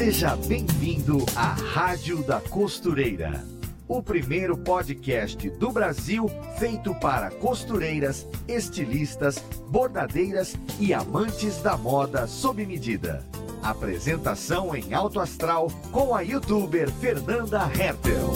Seja bem-vindo à Rádio da Costureira, o primeiro podcast do Brasil feito para costureiras, estilistas, bordadeiras e amantes da moda sob medida. Apresentação em alto astral com a youtuber Fernanda Hertel.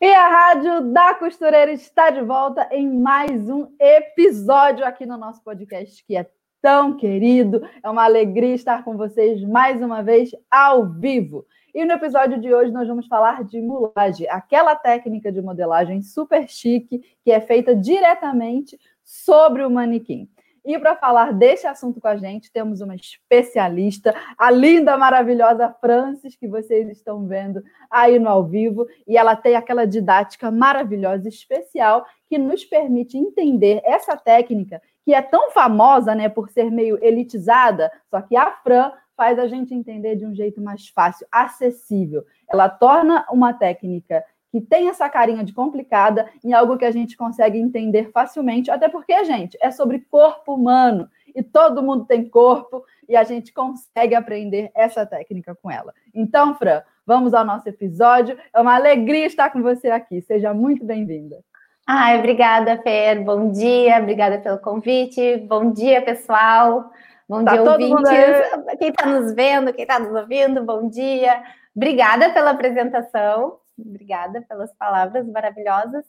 E a Rádio da Costureira está de volta em mais um episódio aqui no nosso podcast, que é tão querido. É uma alegria estar com vocês mais uma vez ao vivo. E no episódio de hoje nós vamos falar de mulagem, aquela técnica de modelagem super chique que é feita diretamente sobre o manequim. E para falar desse assunto com a gente, temos uma especialista, a linda, maravilhosa Francis, que vocês estão vendo aí no ao vivo. E ela tem aquela didática maravilhosa, especial, que nos permite entender essa técnica que é tão famosa, né, por ser meio elitizada, só que a Fran faz a gente entender de um jeito mais fácil, acessível. Ela torna uma técnica que tem essa carinha de complicada em algo que a gente consegue entender facilmente, até porque, gente, é sobre corpo humano e todo mundo tem corpo e a gente consegue aprender essa técnica com ela. Então, Fran, vamos ao nosso episódio. É uma alegria estar com você aqui. Seja muito bem-vinda. Ai, obrigada, Fer. Bom dia, obrigada pelo convite. Bom dia, pessoal. Bom tá dia, ouvintes. Quem está nos vendo, quem está nos ouvindo, bom dia. Obrigada pela apresentação. Obrigada pelas palavras maravilhosas.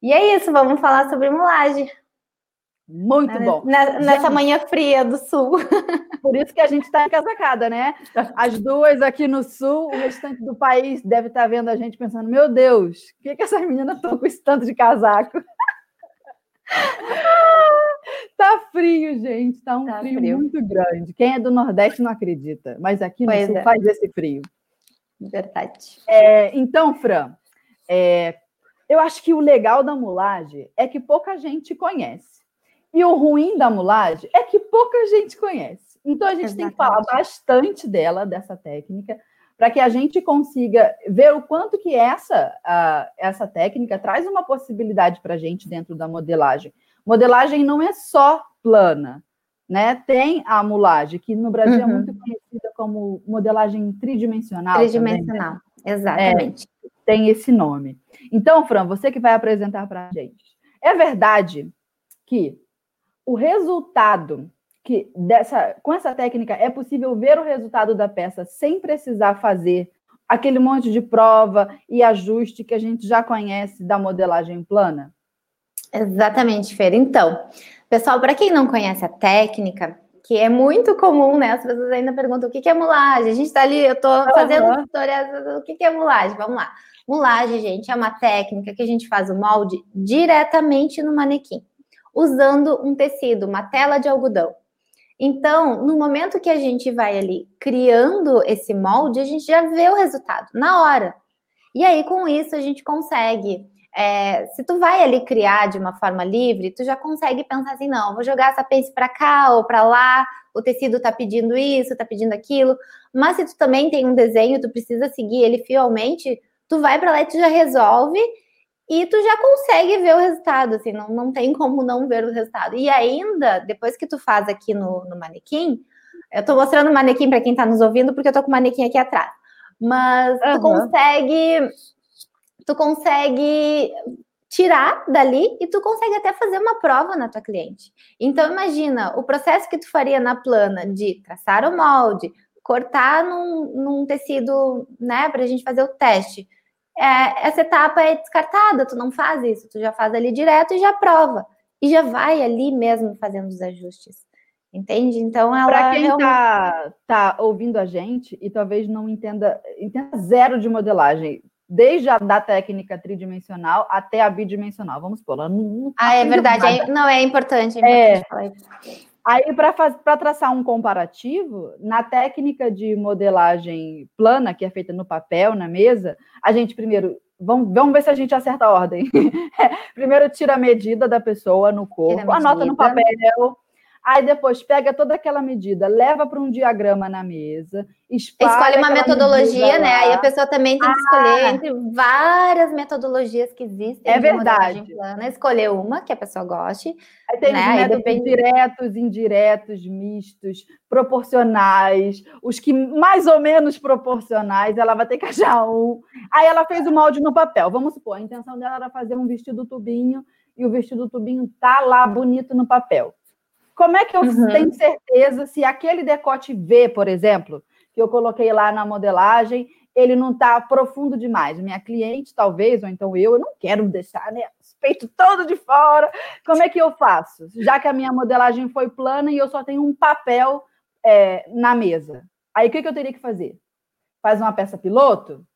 E é isso, vamos falar sobre mulagem. Muito bom. nessa manhã fria do sul. Por isso que a gente está encasacada, né? As duas aqui no sul, o restante do país deve estar tá vendo a gente pensando: meu Deus, o que, que essas meninas estão com esse tanto de casaco? tá frio, gente. Tá um tá frio, frio, muito grande. Quem é do Nordeste não acredita, mas aqui no pois sul é. faz esse frio. Verdade. É, então, Fran, é, eu acho que o legal da mulagem é que pouca gente conhece. E o ruim da mulagem é que pouca gente conhece. Então, a gente Exatamente. tem que falar bastante dela, dessa técnica, para que a gente consiga ver o quanto que essa, uh, essa técnica traz uma possibilidade para a gente dentro da modelagem. Modelagem não é só plana, né? Tem a mulagem, que no Brasil é uhum. é muito conhecida como modelagem tridimensional. Tridimensional, também. exatamente. É, tem esse nome. Então, Fran, você que vai apresentar para a gente. É verdade que o resultado que dessa com essa técnica é possível ver o resultado da peça sem precisar fazer aquele monte de prova e ajuste que a gente já conhece da modelagem plana? Exatamente, Fer. Então, Pessoal, para quem não conhece a técnica, que é muito comum, né? As pessoas ainda perguntam o que é mulagem. A gente está ali, eu estou fazendo uhum. tutoriais, o que é mulagem? Vamos lá. Mulagem, gente, é uma técnica que a gente faz o molde diretamente no manequim, usando um tecido, uma tela de algodão. Então, no momento que a gente vai ali criando esse molde, a gente já vê o resultado na hora. E aí, com isso, a gente consegue é, se tu vai ali criar de uma forma livre, tu já consegue pensar assim, não, vou jogar essa pence para cá ou para lá, o tecido tá pedindo isso, tá pedindo aquilo. Mas se tu também tem um desenho, tu precisa seguir ele fielmente, tu vai para lá e tu já resolve e tu já consegue ver o resultado, assim, não, não tem como não ver o resultado. E ainda, depois que tu faz aqui no, no manequim, eu tô mostrando o manequim para quem tá nos ouvindo, porque eu tô com o manequim aqui atrás. Mas uhum. tu consegue tu consegue tirar dali e tu consegue até fazer uma prova na tua cliente. Então imagina o processo que tu faria na plana de traçar o molde, cortar num, num tecido, né, para a gente fazer o teste. É, essa etapa é descartada, tu não faz isso, tu já faz ali direto e já prova. E já vai ali mesmo fazendo os ajustes. Entende? Então ela. Para quem está tá ouvindo a gente e talvez não entenda, entenda zero de modelagem, desde a da técnica tridimensional até a bidimensional. Vamos pôr. Não, ah, é verdade. É, não, é importante. É importante é. Aí, para traçar um comparativo, na técnica de modelagem plana, que é feita no papel, na mesa, a gente primeiro. Vamos, vamos ver se a gente acerta a ordem. primeiro tira a medida da pessoa no corpo, anota no papel. Aí depois pega toda aquela medida, leva para um diagrama na mesa, escolhe uma metodologia, né? Aí a pessoa também tem que escolher ah, entre várias metodologias que existem. É verdade. Plana, escolher uma que a pessoa goste. Aí tem né? os métodos depende... diretos, indiretos, mistos, proporcionais, os que mais ou menos proporcionais, ela vai ter que achar um. Aí ela fez o molde no papel. Vamos supor, a intenção dela era fazer um vestido tubinho e o vestido tubinho tá lá bonito no papel. Como é que eu uhum. tenho certeza se aquele decote V, por exemplo, que eu coloquei lá na modelagem, ele não está profundo demais? Minha cliente, talvez, ou então eu, eu não quero deixar né, o peito todo de fora. Como é que eu faço? Já que a minha modelagem foi plana e eu só tenho um papel é, na mesa. Aí o que, que eu teria que fazer? Faz uma peça piloto,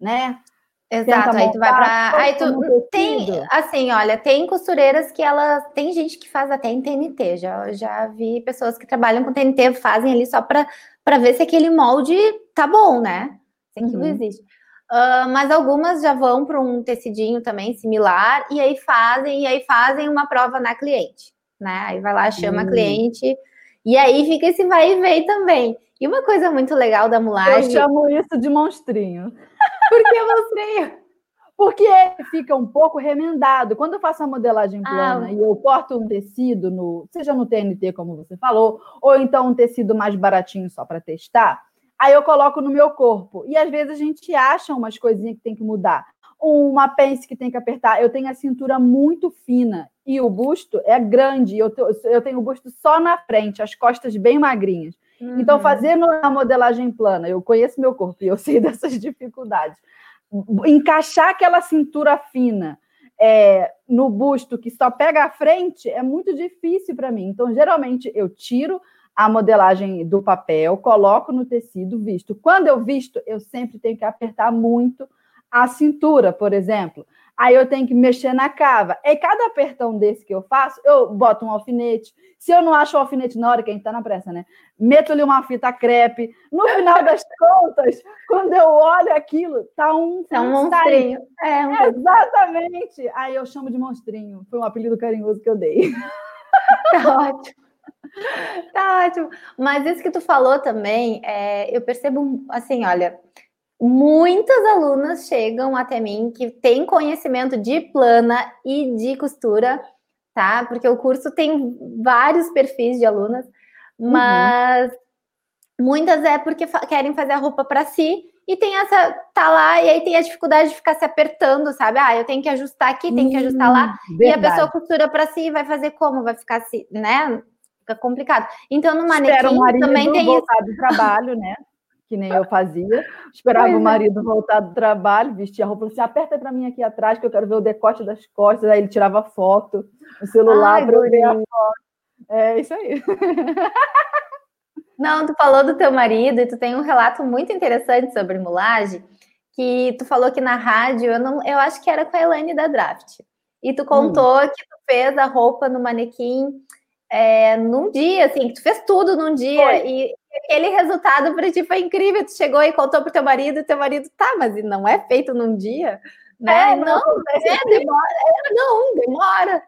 né? Exato, aí tu vai para. Aí tu tem, assim, olha, tem costureiras que elas. Tem gente que faz até em TNT. Já, já vi pessoas que trabalham com TNT, fazem ali só para ver se aquele molde tá bom, né? Aquilo uhum. existe. Uh, mas algumas já vão para um tecidinho também similar, e aí fazem, e aí fazem uma prova na cliente, né? Aí vai lá, chama uhum. a cliente, e aí fica esse vai e vem também. E uma coisa muito legal da mulagem. Eu chamo isso de monstrinho. Por que monstrinho? Porque ele fica um pouco remendado. Quando eu faço a modelagem ah, plana ah. e eu corto um tecido, no, seja no TNT, como você falou, ou então um tecido mais baratinho só para testar, aí eu coloco no meu corpo. E às vezes a gente acha umas coisinhas que tem que mudar. Uma pence que tem que apertar. Eu tenho a cintura muito fina e o busto é grande. Eu, eu tenho o busto só na frente, as costas bem magrinhas. Então, uhum. Então, fazendo a modelagem plana, eu conheço meu corpo e eu sei dessas dificuldades. Encaixar aquela cintura fina é, no busto que só pega a frente é muito difícil para mim. Então, geralmente, eu tiro a modelagem do papel, coloco no tecido, visto. Quando eu visto, eu sempre tenho que apertar muito a cintura, por exemplo aí eu tenho que mexer na cava. E cada apertão desse que eu faço, eu boto um alfinete. Se eu não acho o alfinete na hora, que a gente tá na pressa, né? Meto-lhe uma fita crepe. No final das contas, quando eu olho aquilo, tá um. É um monstrinho. É, um... Exatamente. Aí eu chamo de monstrinho. Foi um apelido carinhoso que eu dei. Tá ótimo. Tá ótimo. Mas isso que tu falou também, é, eu percebo assim, olha, muitas alunas chegam até mim que têm conhecimento de plana e de costura, tá? Porque o curso tem vários perfis de alunas, uhum. mas uhum. muitas é porque querem fazer a roupa para si e tem essa tá lá e aí tem a dificuldade de ficar se apertando, sabe? Ah, eu tenho que ajustar aqui, tenho que ajustar lá. E a pessoa costura para si vai fazer como? Vai ficar assim, né? Fica complicado. Então no manequim também tem isso. do trabalho, né? que nem eu fazia. Esperava o é. marido voltar do trabalho, vestia a roupa, assim, aperta para mim aqui atrás, que eu quero ver o decote das costas. Aí ele tirava foto no celular para eu ver a foto. É isso aí. Não, tu falou do teu marido e tu tem um relato muito interessante sobre mulagem, que tu falou que na rádio, eu, não, eu acho que era com a Elaine da Draft. E tu contou hum. que tu fez a roupa no manequim é, num dia, assim, que tu fez tudo num dia Foi. e aquele resultado para ti foi incrível. Tu chegou e contou pro teu marido, e teu marido, tá, mas não é feito num dia, né? É, não, não é, demora, é, não, demora.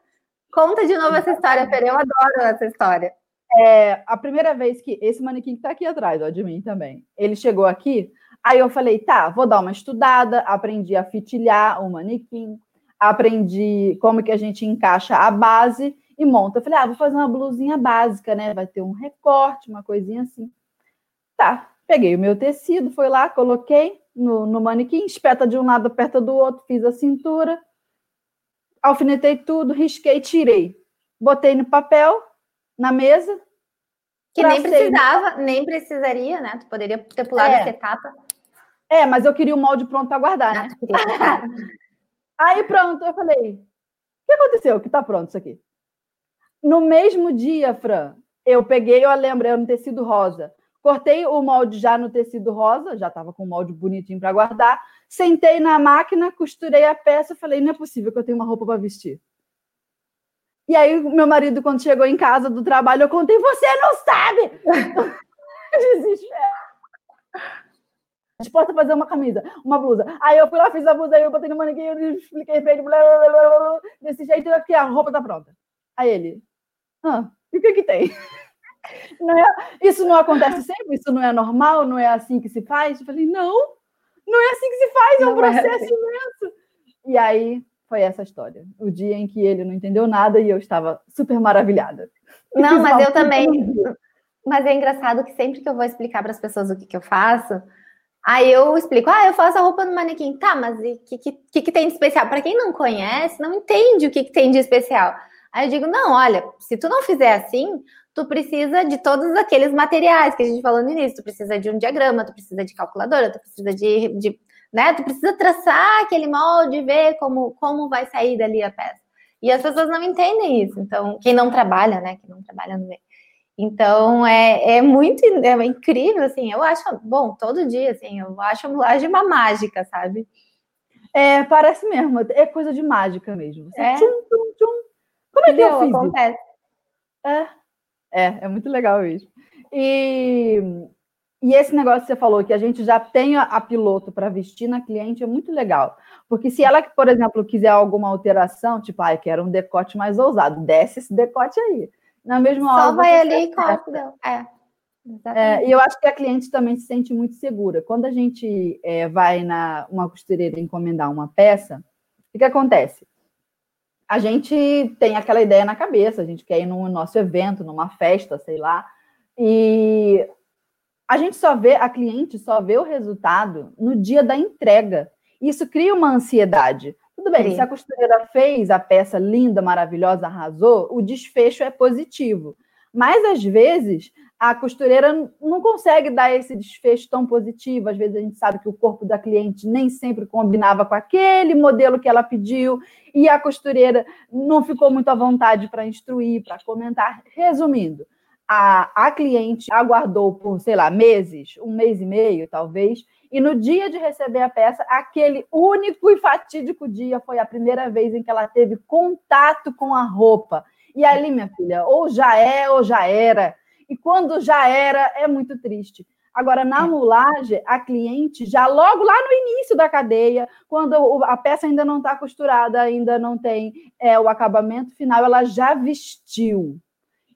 Conta de novo essa história, Fer, eu adoro essa história. É, a primeira vez que esse manequim que tá aqui atrás, ó, de mim também, ele chegou aqui, aí eu falei, tá, vou dar uma estudada, aprendi a fitilhar o manequim, aprendi como que a gente encaixa a base e monta. Eu falei, ah, vou fazer uma blusinha básica, né? Vai ter um recorte, uma coisinha assim. Tá, peguei o meu tecido, fui lá, coloquei no, no manequim, espeta de um lado, aperta do outro, fiz a cintura, alfinetei tudo, risquei, tirei. Botei no papel, na mesa. Que nem precisava, no... nem precisaria, né? Tu poderia ter pulado é. essa etapa. É, mas eu queria o molde pronto para guardar, né? Ah, Aí pronto, eu falei: o que aconteceu? Que tá pronto isso aqui. No mesmo dia, Fran, eu peguei, eu lembro, era um tecido rosa. Cortei o molde já no tecido rosa, já estava com o molde bonitinho para guardar. Sentei na máquina, costurei a peça, falei, não é possível que eu tenha uma roupa para vestir. E aí, meu marido, quando chegou em casa do trabalho, eu contei, você não sabe! Desespero. Disposta a fazer uma camisa, uma blusa. Aí eu fui lá, fiz a blusa, aí eu botei no manequim, eu expliquei pra ele, blá, blá, blá, blá, desse jeito, aqui a roupa tá pronta. Aí ele, ah, E o que que tem? Não é, isso não acontece sempre? Isso não é normal? Não é assim que se faz? Eu falei, não, não é assim que se faz, é um processo é assim. imenso. E aí foi essa história. O dia em que ele não entendeu nada e eu estava super maravilhada. Não, mas eu também. Mas é engraçado que sempre que eu vou explicar para as pessoas o que, que eu faço, aí eu explico, ah, eu faço a roupa no manequim. Tá, mas o que, que, que, tem de especial? Para quem não conhece, não entende o que, que tem de especial. Aí eu digo, não, olha, se tu não fizer assim, tu precisa de todos aqueles materiais que a gente falou no início. Tu precisa de um diagrama, tu precisa de calculadora, tu precisa de, de né? Tu precisa traçar aquele molde, ver como, como vai sair dali a peça. E as pessoas não entendem isso. Então, quem não trabalha, né? Quem não trabalha no meio. Então, é, é muito é incrível, assim. Eu acho, bom, todo dia, assim, eu acho a mulagem uma mágica, sabe? É, parece mesmo. É coisa de mágica mesmo. Você é. Tchum, tchum, tchum. Como é que eu fiz? Acontece. É, é, é muito legal isso. E, e esse negócio que você falou, que a gente já tem a, a piloto para vestir na cliente, é muito legal. Porque se ela, por exemplo, quiser alguma alteração, tipo, ah, eu quero um decote mais ousado, desce esse decote aí. Na mesma hora. Só vai ali e corta. É. É, e eu acho que a cliente também se sente muito segura. Quando a gente é, vai na uma costureira encomendar uma peça, o que acontece? A gente tem aquela ideia na cabeça, a gente quer ir no nosso evento, numa festa, sei lá, e a gente só vê, a cliente só vê o resultado no dia da entrega. Isso cria uma ansiedade. Tudo bem, Sim. se a costureira fez a peça linda, maravilhosa, arrasou, o desfecho é positivo. Mas às vezes a costureira não consegue dar esse desfecho tão positivo. Às vezes a gente sabe que o corpo da cliente nem sempre combinava com aquele modelo que ela pediu, e a costureira não ficou muito à vontade para instruir, para comentar. Resumindo, a, a cliente aguardou por, sei lá, meses, um mês e meio, talvez, e no dia de receber a peça, aquele único e fatídico dia foi a primeira vez em que ela teve contato com a roupa. E ali, minha filha, ou já é ou já era e quando já era, é muito triste. Agora, na é. mulagem, a cliente já logo lá no início da cadeia, quando a peça ainda não está costurada, ainda não tem é, o acabamento final, ela já vestiu.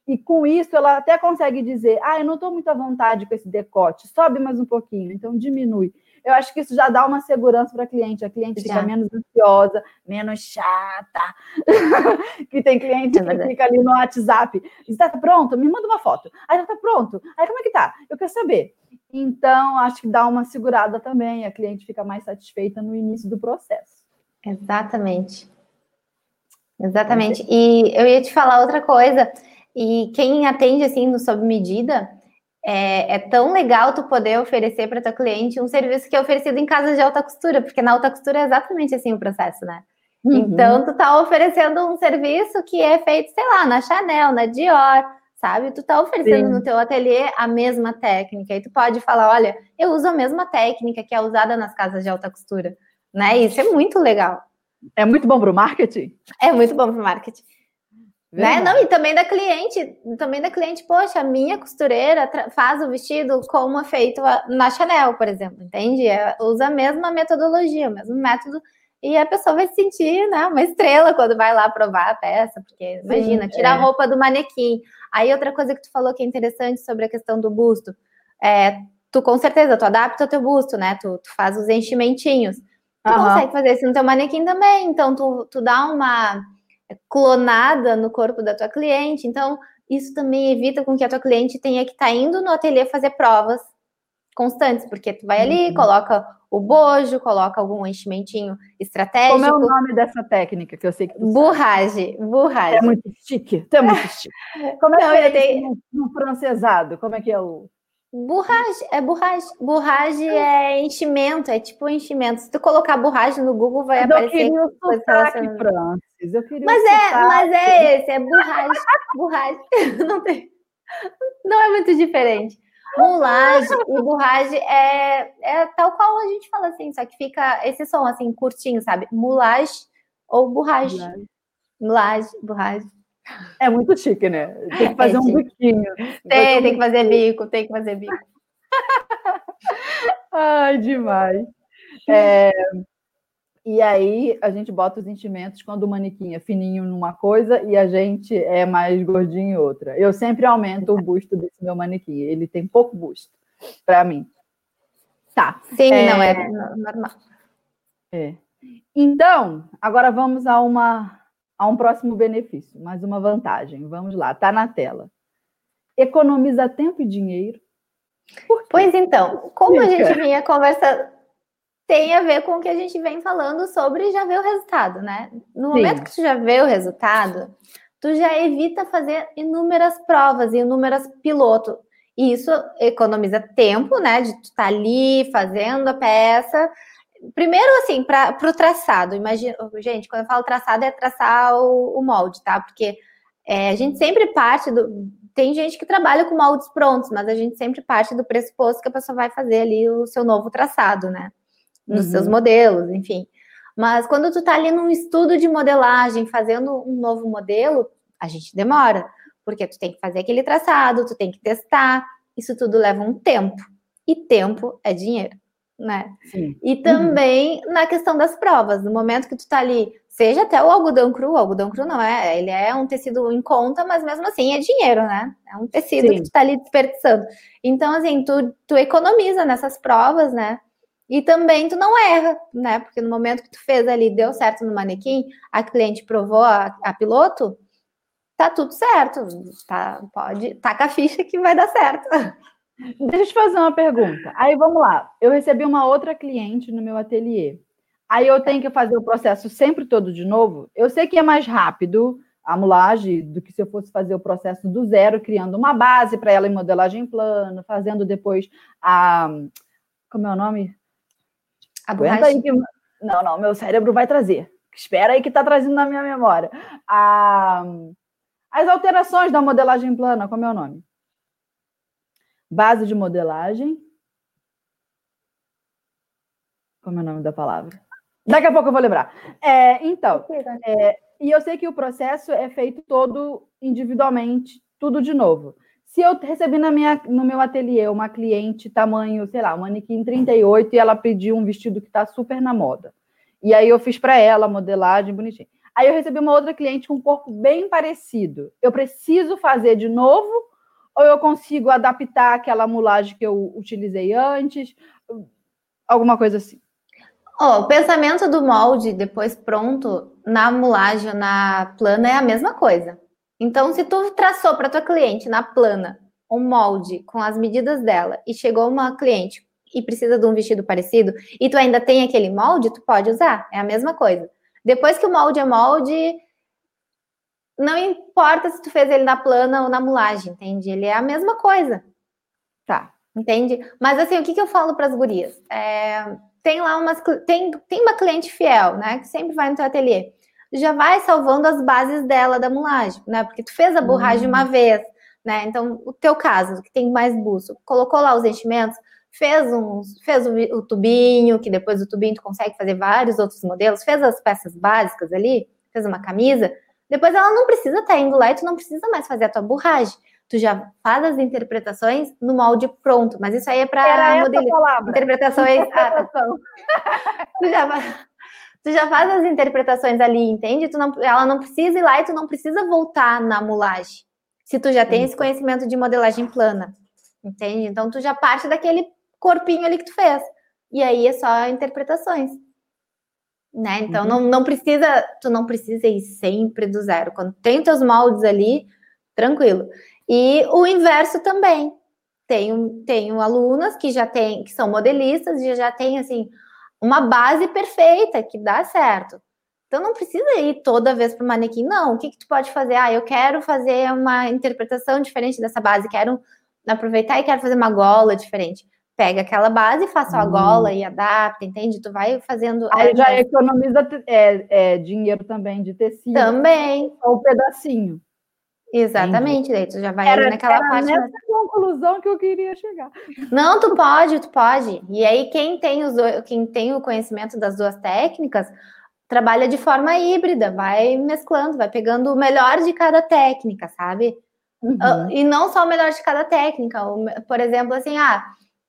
E com isso, ela até consegue dizer: Ah, eu não estou muito à vontade com esse decote, sobe mais um pouquinho, então diminui eu acho que isso já dá uma segurança para a cliente. A cliente já. fica menos ansiosa, menos chata. que tem cliente é que fica ali no WhatsApp. Está pronto? Me manda uma foto. Aí já está pronto. Aí como é que tá? Eu quero saber. Então, acho que dá uma segurada também. A cliente fica mais satisfeita no início do processo. Exatamente. Exatamente. E eu ia te falar outra coisa. E quem atende assim no sob medida, é, é, tão legal tu poder oferecer para tua cliente um serviço que é oferecido em casa de alta costura, porque na alta costura é exatamente assim o processo, né? Uhum. Então, tu tá oferecendo um serviço que é feito, sei lá, na Chanel, na Dior, sabe? Tu tá oferecendo Sim. no teu ateliê a mesma técnica, e tu pode falar, olha, eu uso a mesma técnica que é usada nas casas de alta costura, né? Isso é muito legal. É muito bom para o marketing? É muito bom para o marketing. Né? Não, e também da cliente, também da cliente, poxa, a minha costureira faz o vestido como é feito na Chanel, por exemplo, entende? É, usa a mesma metodologia, o mesmo método, e a pessoa vai se sentir né, uma estrela quando vai lá provar a peça, porque imagina, tirar é. a roupa do manequim. Aí outra coisa que tu falou que é interessante sobre a questão do busto, é, tu com certeza, tu adapta o teu busto, né? Tu, tu faz os enchimentinhos. Tu uhum. consegue fazer isso no teu manequim também, então tu, tu dá uma clonada no corpo da tua cliente. Então, isso também evita com que a tua cliente tenha que estar tá indo no ateliê fazer provas constantes, porque tu vai ali, uhum. coloca o bojo, coloca algum enchimentinho estratégico. Como é o nome dessa técnica que eu sei que tu Burrage, burrage. É muito chique, é muito chique. Como é que é no, no francesado? Como é que é o Burrage, é burrage. Burrage é enchimento, é tipo enchimento. Se tu colocar burrage no Google, vai mas aparecer. Eu queria sotaque, Francis. Eu queria mas é, mas é esse, é burrage. burrage. Não tem. Não é muito diferente. Mulage e burrage é, é tal qual a gente fala assim, só que fica esse som assim, curtinho, sabe? Mulage ou burrage. Mulage, burrage. É muito chique, né? Tem que fazer é um biquinho. Tem, tem que fazer bico, tem que fazer bico. Ai, demais. É, E aí a gente bota os enchimentos quando o manequim é fininho numa coisa e a gente é mais gordinho em outra. Eu sempre aumento o busto desse meu manequim. Ele tem pouco busto para mim. Tá. Sim, é... não é normal. É. Então, agora vamos a uma a um próximo benefício, mais uma vantagem. Vamos lá, tá na tela. Economiza tempo e dinheiro. Pois então, como a gente vinha conversando, tem a ver com o que a gente vem falando sobre já ver o resultado, né? No Sim. momento que tu já vê o resultado, tu já evita fazer inúmeras provas e inúmeras pilotos. E isso economiza tempo, né? De tu estar tá ali fazendo a peça. Primeiro, assim, para o traçado. Imagina, gente, quando eu falo traçado, é traçar o, o molde, tá? Porque é, a gente sempre parte do. Tem gente que trabalha com moldes prontos, mas a gente sempre parte do pressuposto que a pessoa vai fazer ali o seu novo traçado, né? nos uhum. seus modelos, enfim. Mas quando tu tá ali num estudo de modelagem, fazendo um novo modelo, a gente demora, porque tu tem que fazer aquele traçado, tu tem que testar, isso tudo leva um tempo. E tempo é dinheiro, né? Sim. E também uhum. na questão das provas, no momento que tu tá ali, seja até o algodão cru, o algodão cru não é, ele é um tecido em conta, mas mesmo assim é dinheiro, né? É um tecido Sim. que tu tá ali desperdiçando. Então, assim, tu, tu economiza nessas provas, né? E também tu não erra, né? Porque no momento que tu fez ali, deu certo no manequim, a cliente provou a, a piloto, tá tudo certo. Tá, pode, taca a ficha que vai dar certo. Deixa eu te fazer uma pergunta. Aí vamos lá. Eu recebi uma outra cliente no meu ateliê. Aí eu tenho que fazer o processo sempre todo de novo. Eu sei que é mais rápido a mulagem do que se eu fosse fazer o processo do zero, criando uma base para ela em modelagem plano, fazendo depois a. Como é o nome? A borracha... aí que... Não, não, meu cérebro vai trazer. Espera aí que está trazendo na minha memória. A... As alterações da modelagem plana, como é o nome? Base de modelagem. Como é o nome da palavra? Daqui a pouco eu vou lembrar. É, então, é, e eu sei que o processo é feito todo individualmente, tudo de novo. Se eu recebi na minha, no meu ateliê uma cliente tamanho, sei lá, manequim 38 e ela pediu um vestido que está super na moda. E aí eu fiz para ela, modelagem bonitinho. Aí eu recebi uma outra cliente com um corpo bem parecido. Eu preciso fazer de novo ou eu consigo adaptar aquela mulagem que eu utilizei antes? Alguma coisa assim. Oh, o pensamento do molde depois pronto na mulagem, na plana é a mesma coisa. Então, se tu traçou para tua cliente na plana um molde com as medidas dela e chegou uma cliente e precisa de um vestido parecido e tu ainda tem aquele molde, tu pode usar. É a mesma coisa. Depois que o molde é molde, não importa se tu fez ele na plana ou na mulagem, entende? Ele é a mesma coisa. Tá. Entende? Mas assim, o que, que eu falo para as gurias? É, tem lá umas tem, tem uma cliente fiel, né? Que sempre vai no teu ateliê já vai salvando as bases dela da mulagem, né? Porque tu fez a borragem uma vez, né? Então, o teu caso, que tem mais buço, colocou lá os enchimentos, fez, uns, fez o, o, tubinho, que depois do tubinho tu consegue fazer vários outros modelos, fez as peças básicas ali, fez uma camisa, depois ela não precisa estar tá indo lá e tu não precisa mais fazer a tua borragem. Tu já faz as interpretações no molde pronto, mas isso aí é para modelar. Interpretações. Ah, tá. tu já tu já faz as interpretações ali, entende? Tu não, ela não precisa ir lá e tu não precisa voltar na mulagem. Se tu já tem esse conhecimento de modelagem plana, entende? Então tu já parte daquele corpinho ali que tu fez. E aí é só interpretações. Né? Então uhum. não, não precisa, tu não precisa ir sempre do zero. Quando tem teus moldes ali, tranquilo. E o inverso também. Tenho, tenho alunas que já tem, que são modelistas e já tem assim uma base perfeita que dá certo. Então não precisa ir toda vez para o manequim, não. O que, que tu pode fazer? Ah, eu quero fazer uma interpretação diferente dessa base, quero aproveitar e quero fazer uma gola diferente. Pega aquela base, faça a gola e adapta, entende? Tu vai fazendo. Aí é, já economiza é, é, dinheiro também de tecido. Também. Ou um pedacinho. Exatamente, daí tu já vai era, naquela era parte. Nessa conclusão que eu queria chegar. Não, tu pode, tu pode. E aí, quem tem, os, quem tem o conhecimento das duas técnicas, trabalha de forma híbrida, vai mesclando, vai pegando o melhor de cada técnica, sabe? Uhum. Ah, e não só o melhor de cada técnica. Por exemplo, assim, ah,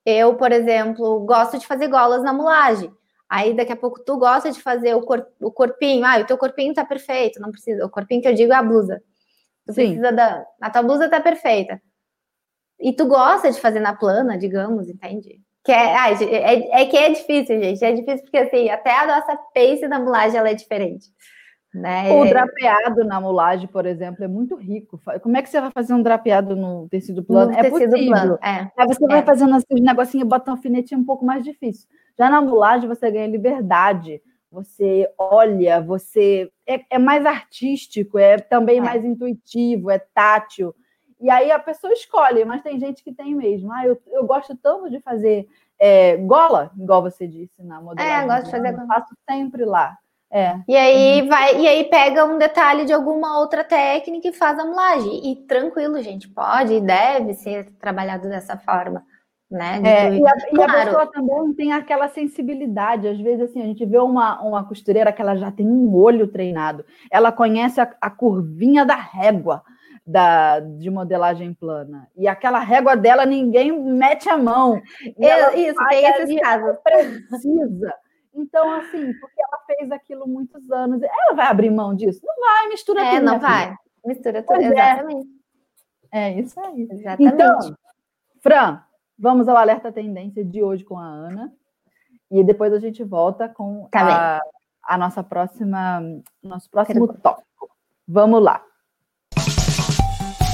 eu, por exemplo, gosto de fazer golas na mulagem. Aí daqui a pouco tu gosta de fazer o, cor, o corpinho, ah, o teu corpinho tá perfeito, não precisa. O corpinho que eu digo é a blusa. Tu Sim. precisa da. A tua blusa tá perfeita. E tu gosta de fazer na plana, digamos, entende? Que é, ah, é, é, que é difícil, gente. É difícil porque assim, até a nossa pace da mulagem ela é diferente. Né? O drapeado na mulagem, por exemplo, é muito rico. Como é que você vai fazer um drapeado no tecido plano? No é tecido possível. Plano, é. Aí você é. vai fazendo assim, um negocinho, bota um alfinete é um pouco mais difícil. Já na mulagem você ganha liberdade, você olha, você é, é mais artístico, é também é. mais intuitivo, é tátil. E aí a pessoa escolhe, mas tem gente que tem mesmo. Ah, eu, eu gosto tanto de fazer é, gola, igual você disse na modelagem. É, gosto de fazer. Eu faço sempre lá. É. E aí uhum. vai, e aí pega um detalhe de alguma outra técnica e faz a mulagem. E tranquilo, gente, pode e deve ser trabalhado dessa forma. Né? É, e, a, claro. e, a, pessoa também tem aquela sensibilidade. Às vezes, assim, a gente vê uma, uma costureira que ela já tem um olho treinado, ela conhece a, a curvinha da régua da, de modelagem plana. E aquela régua dela, ninguém mete a mão. Eu, isso, tem esses casos. Precisa. Então, assim, porque ela fez aquilo muitos anos, ela vai abrir mão disso? Não vai, mistura é, tudo. Não vai, filha. mistura tudo, pois é. exatamente. É. é isso aí. Exatamente. Então, Fran, vamos ao alerta tendência de hoje com a Ana. E depois a gente volta com tá a, a, nossa próxima, nosso próximo Pergunta. tópico. Vamos lá.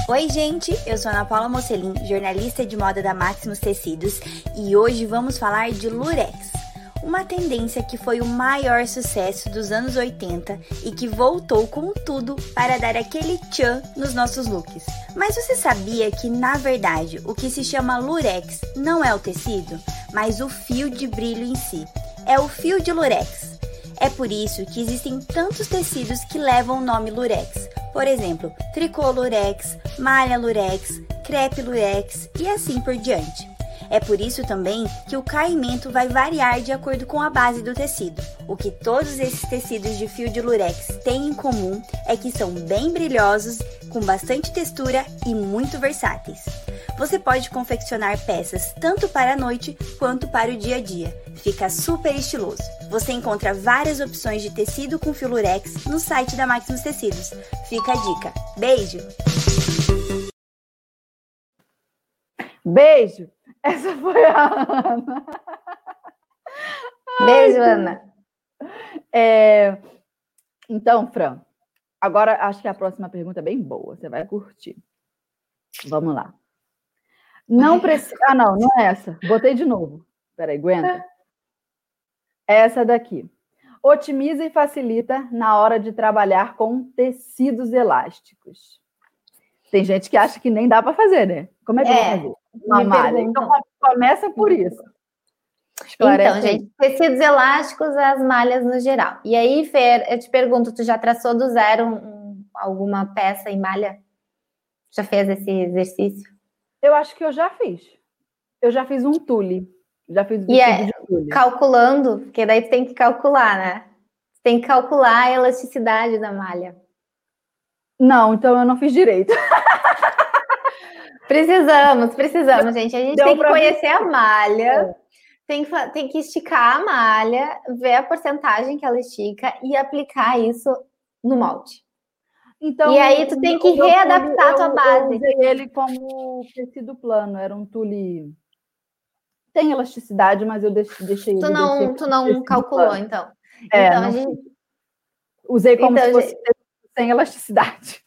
Oi, gente, eu sou Ana Paula Mocelin, jornalista de moda da Maximus Tecidos, e hoje vamos falar de lurex uma tendência que foi o maior sucesso dos anos 80 e que voltou com tudo para dar aquele tchan nos nossos looks. Mas você sabia que, na verdade, o que se chama lurex não é o tecido, mas o fio de brilho em si? É o fio de lurex. É por isso que existem tantos tecidos que levam o nome lurex. Por exemplo, tricô lurex, malha lurex, crepe lurex e assim por diante. É por isso também que o caimento vai variar de acordo com a base do tecido. O que todos esses tecidos de fio de lurex têm em comum é que são bem brilhosos, com bastante textura e muito versáteis. Você pode confeccionar peças tanto para a noite quanto para o dia a dia. Fica super estiloso. Você encontra várias opções de tecido com fio lurex no site da Maximus Tecidos. Fica a dica. Beijo! Beijo! Essa foi a Ana. Beijo, Ai, Ana. É, então, Fran, agora acho que a próxima pergunta é bem boa, você vai curtir. Vamos lá. Não precisa. Ah, não, não é essa. Botei de novo. Peraí, aguenta. É essa daqui. Otimiza e facilita na hora de trabalhar com tecidos elásticos. Tem gente que acha que nem dá para fazer, né? Como é que é. fazer? uma malha. Então, começa por isso. Esclarece então, gente, tecidos elásticos, as malhas no geral. E aí, Fer, eu te pergunto, tu já traçou do zero um, alguma peça em malha? Já fez esse exercício? Eu acho que eu já fiz. Eu já fiz um tule. Já fiz e é, calculando, porque daí tu tem que calcular, né? tem que calcular a elasticidade da malha. Não, então eu não fiz direito. Precisamos, precisamos, gente. A gente Deu tem que conhecer a malha, é. tem que, tem que esticar a malha, ver a porcentagem que ela estica e aplicar isso no molde. Então, e aí tu tem que readaptar a tua base. Eu usei ele como tecido plano, era um tule tem elasticidade, mas eu deixei, tu não, tu não calculou, plano. então. É, então, a gente... Usei como então, se fosse gente... sem elasticidade.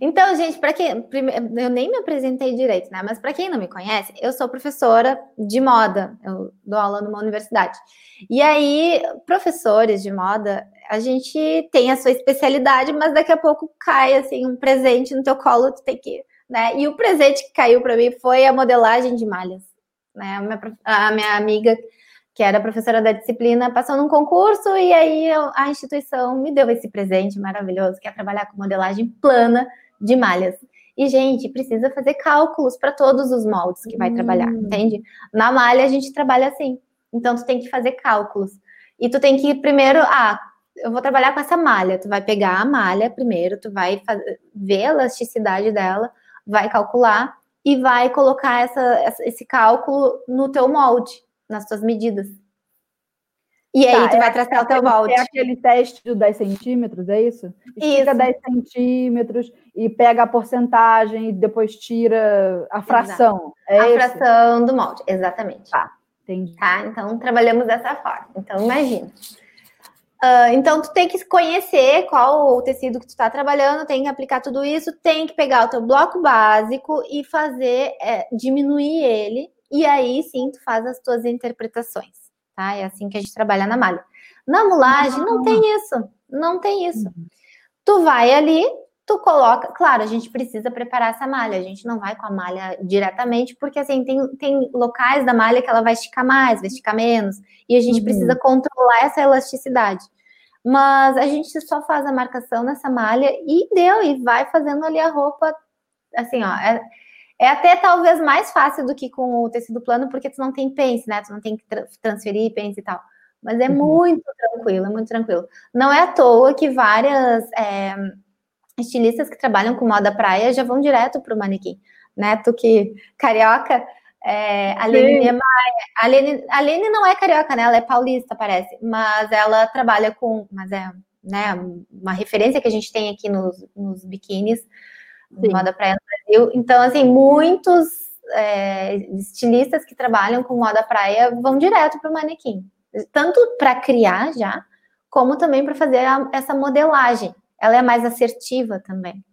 Então, gente, para quem eu nem me apresentei direito, né? Mas para quem não me conhece, eu sou professora de moda. Eu dou aula numa universidade. E aí, professores de moda, a gente tem a sua especialidade, mas daqui a pouco cai assim um presente no teu colo, tu tem que, né? E o presente que caiu para mim foi a modelagem de malhas, né? A minha, a minha amiga que era professora da disciplina, passou num concurso e aí a instituição me deu esse presente maravilhoso, que é trabalhar com modelagem plana de malhas. E, gente, precisa fazer cálculos para todos os moldes que vai hum. trabalhar, entende? Na malha a gente trabalha assim. Então, tu tem que fazer cálculos. E tu tem que primeiro, ah, eu vou trabalhar com essa malha. Tu vai pegar a malha primeiro, tu vai fazer, ver a elasticidade dela, vai calcular e vai colocar essa, esse cálculo no teu molde, nas tuas medidas. E aí tá, tu vai é, traçar o teu molde. É aquele teste de 10 centímetros, é isso? Estica isso. 10 centímetros e pega a porcentagem e depois tira a fração. É a esse? fração do molde, exatamente. Tá, entendi. Tá, então trabalhamos dessa forma. Então imagina. Uh, então, tu tem que conhecer qual o tecido que tu está trabalhando, tem que aplicar tudo isso, tem que pegar o teu bloco básico e fazer, é, diminuir ele, e aí sim tu faz as tuas interpretações, tá? É assim que a gente trabalha na malha. Na mulagem, não tem isso, não tem isso. Uhum. Tu vai ali, tu coloca, claro, a gente precisa preparar essa malha, a gente não vai com a malha diretamente, porque assim, tem, tem locais da malha que ela vai esticar mais, vai esticar menos, e a gente uhum. precisa controlar essa elasticidade. Mas a gente só faz a marcação nessa malha e deu, e vai fazendo ali a roupa, assim, ó, é, é até talvez mais fácil do que com o tecido plano, porque tu não tem pence, né? Tu não tem que tra transferir pence e tal. Mas é uhum. muito tranquilo, é muito tranquilo. Não é à toa que várias é, estilistas que trabalham com moda praia já vão direto para o manequim, né? Tu que carioca, é, a Niemeyer. A Lene, a Lene não é carioca, né? Ela é paulista, parece. Mas ela trabalha com. Mas é né, uma referência que a gente tem aqui nos, nos biquínis de moda praia no Brasil. Então, assim, muitos é, estilistas que trabalham com moda praia vão direto para o manequim. Tanto para criar já, como também para fazer a, essa modelagem. Ela é mais assertiva também.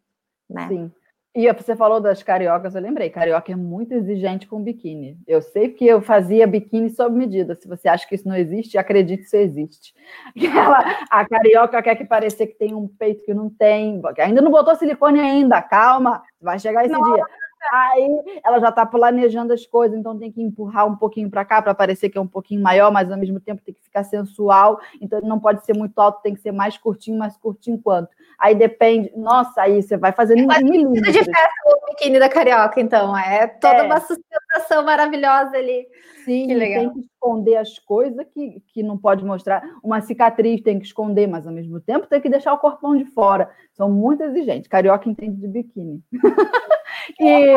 Né? Sim. E você falou das cariocas, eu lembrei, carioca é muito exigente com biquíni. Eu sei que eu fazia biquíni sob medida. Se você acha que isso não existe, acredite que isso existe. Ela, a carioca quer que parecer que tem um peito que não tem, ainda não botou silicone ainda, calma, vai chegar esse dia. Aí ela já está planejando as coisas, então tem que empurrar um pouquinho para cá para parecer que é um pouquinho maior, mas ao mesmo tempo tem que ficar sensual. Então não pode ser muito alto, tem que ser mais curtinho, mais curtinho quanto. Aí depende, nossa, aí você vai fazendo é milímetros. de festa o biquíni da carioca, então é toda é. uma sustentação maravilhosa ali. Sim, que legal. tem que esconder as coisas que, que não pode mostrar. Uma cicatriz tem que esconder, mas ao mesmo tempo tem que deixar o corpão de fora. São muito exigentes. Carioca entende de biquíni. e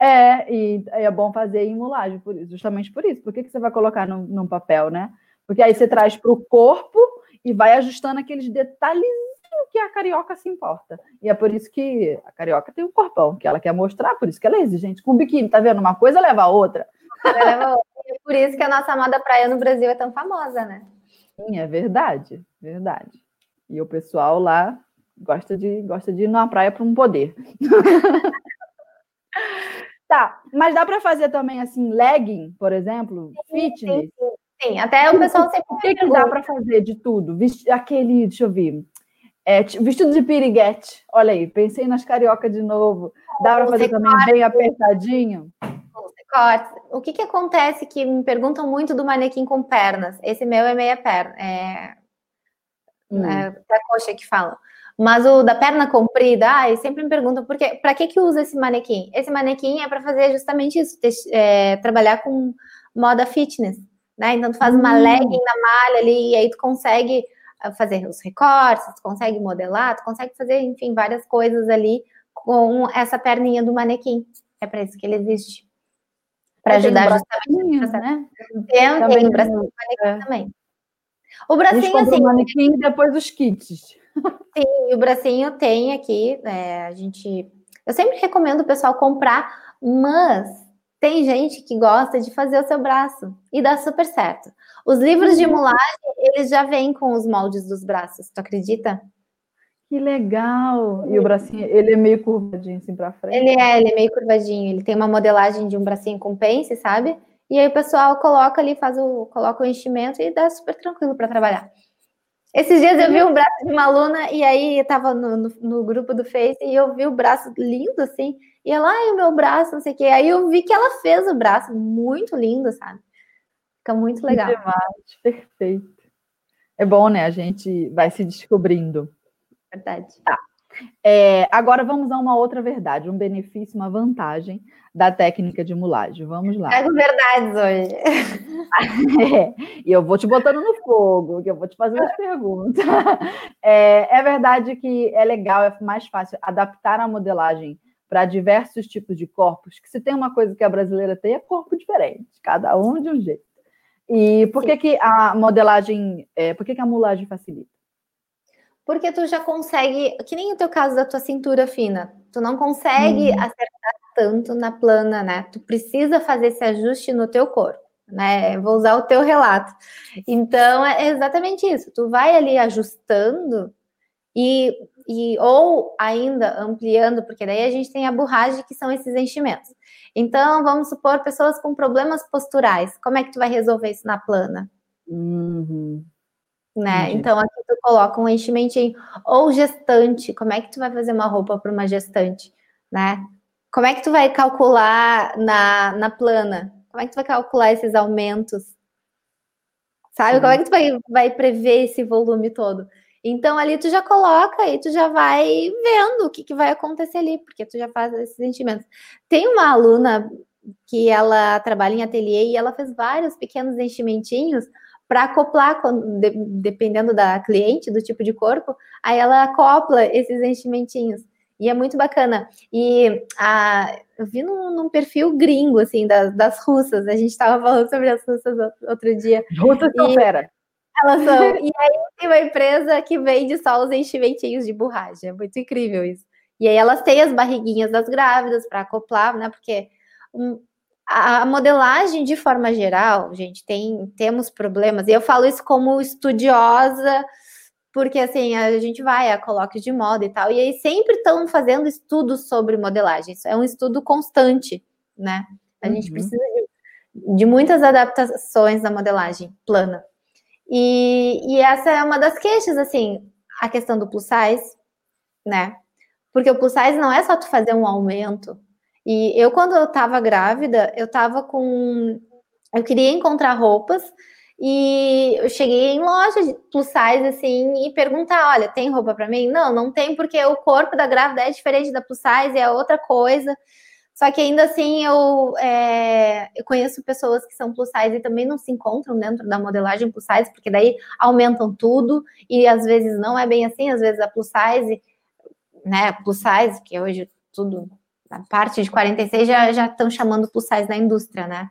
É, e é bom fazer em mulagem, por, justamente por isso. Por que, que você vai colocar num, num papel, né? Porque aí você traz para o corpo e vai ajustando aqueles detalhezinhos que a carioca se importa. E é por isso que a carioca tem um corpão que ela quer mostrar, por isso que ela é exigente com o biquíni, tá vendo? Uma coisa leva a outra. Leva outra. É por isso que a nossa moda praia no Brasil é tão famosa, né? Sim, é verdade, verdade. E o pessoal lá gosta de, gosta de ir numa praia para um poder. tá, mas dá para fazer também assim, legging, por exemplo, fitness? Sim, sim, sim. até o pessoal sempre O que, que dá para fazer de tudo? Aquele, deixa eu ver, é, vestido de piriguete, olha aí, pensei nas cariocas de novo. Dá para fazer também bem apertadinho? O que, que acontece que me perguntam muito do manequim com pernas? Esse meu é meia perna, é, hum. é a coxa que falam. Mas o da perna comprida, ai, sempre me perguntam por quê? Para que que usa esse manequim? Esse manequim é para fazer justamente isso, é, trabalhar com moda fitness, né? Então tu faz uma hum. legging na malha ali e aí tu consegue ah, fazer os recortes, tu consegue modelar, tu consegue fazer, enfim, várias coisas ali com essa perninha do manequim. É para isso que ele existe. Para ajudar justamente. Né? Tem, tem o bracinho do manequim é. também. O bracinho, assim. O manequim e depois os kits. Sim, o bracinho tem aqui, é, a gente. Eu sempre recomendo o pessoal comprar, mas tem gente que gosta de fazer o seu braço e dá super certo. Os livros de uhum. mulagem, eles já vêm com os moldes dos braços, tu acredita? Que legal! E o bracinho, ele é meio curvadinho assim para frente. Ele é, ele é meio curvadinho. Ele tem uma modelagem de um bracinho com pence, sabe? E aí o pessoal coloca ali, faz o, coloca o enchimento e dá super tranquilo para trabalhar. Esses dias eu vi um braço de uma aluna e aí eu tava no, no, no, grupo do Face e eu vi o braço lindo assim. E ela, ai, o meu braço, não sei o quê. Aí eu vi que ela fez o braço muito lindo, sabe? Fica muito legal. Demais, perfeito. É bom, né? A gente vai se descobrindo. Verdade. Tá. É, agora vamos a uma outra verdade, um benefício, uma vantagem da técnica de mulagem. Vamos lá. Trago verdades hoje. É, e eu vou te botando no fogo, que eu vou te fazer as perguntas. É, é verdade que é legal, é mais fácil adaptar a modelagem para diversos tipos de corpos, que se tem uma coisa que a brasileira tem, é corpo diferente, cada um de um jeito. E por que, que a modelagem, é, por que, que a mulagem facilita? Porque tu já consegue, que nem o teu caso da tua cintura fina, tu não consegue hum. acertar tanto na plana, né? Tu precisa fazer esse ajuste no teu corpo, né? Vou usar o teu relato. Então é exatamente isso. Tu vai ali ajustando e, e ou ainda ampliando, porque daí a gente tem a borragem que são esses enchimentos. Então, vamos supor pessoas com problemas posturais. Como é que tu vai resolver isso na plana? Uhum. Né? Então, aqui tu coloca um enchimentinho. Ou gestante, como é que tu vai fazer uma roupa para uma gestante? Né? Como é que tu vai calcular na, na plana? Como é que tu vai calcular esses aumentos? Sabe? Sim. Como é que tu vai, vai prever esse volume todo? Então ali tu já coloca e tu já vai vendo o que, que vai acontecer ali, porque tu já faz esses sentimentos. Tem uma aluna que ela trabalha em ateliê e ela fez vários pequenos enchimentinhos para acoplar, de, dependendo da cliente, do tipo de corpo, aí ela acopla esses enchimentinhos. E é muito bacana. E a, eu vi num, num perfil gringo, assim, das, das russas. A gente estava falando sobre as russas outro dia. Russas são fera. Elas são. E aí tem uma empresa que vende só os enchimentinhos de borracha. É muito incrível isso. E aí elas têm as barriguinhas das grávidas para acoplar, né? Porque um, a, modelagem, de forma geral, gente, tem temos problemas. E eu falo isso como estudiosa, porque assim, a gente vai a colóquios de moda e tal, e aí sempre estão fazendo estudos sobre modelagem. Isso é um estudo constante, né? A uhum. gente precisa de, de muitas adaptações da modelagem plana. E, e essa é uma das queixas, assim, a questão do plus size, né? Porque o plus size não é só tu fazer um aumento. E eu, quando eu tava grávida, eu tava com. Eu queria encontrar roupas e eu cheguei em loja de plus size, assim, e perguntar: olha, tem roupa para mim? Não, não tem, porque o corpo da grávida é diferente da plus size, é outra coisa. Só que ainda assim eu, é, eu conheço pessoas que são plus size e também não se encontram dentro da modelagem plus size, porque daí aumentam tudo e às vezes não é bem assim, às vezes a plus size, né, plus size, que hoje tudo, a parte de 46 já já estão chamando plus size na indústria, né?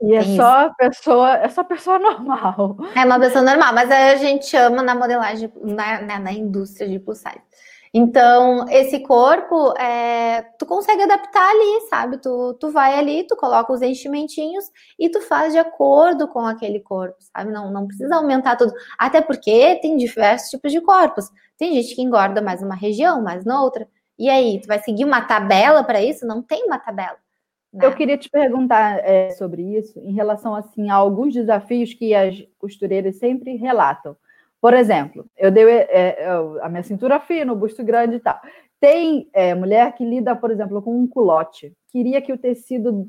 E é só pessoa, é só pessoa normal. É uma pessoa normal, mas a gente chama na modelagem, na, na, na indústria de plus size. Então, esse corpo, é, tu consegue adaptar ali, sabe? Tu, tu vai ali, tu coloca os enchimentinhos e tu faz de acordo com aquele corpo, sabe? Não, não precisa aumentar tudo. Até porque tem diversos tipos de corpos. Tem gente que engorda mais numa região, mais noutra. E aí, tu vai seguir uma tabela para isso? Não tem uma tabela. Né? Eu queria te perguntar é, sobre isso, em relação assim, a alguns desafios que as costureiras sempre relatam. Por exemplo, eu dei é, é, a minha cintura fina, o busto grande e tal. Tem é, mulher que lida, por exemplo, com um culote. Queria que o tecido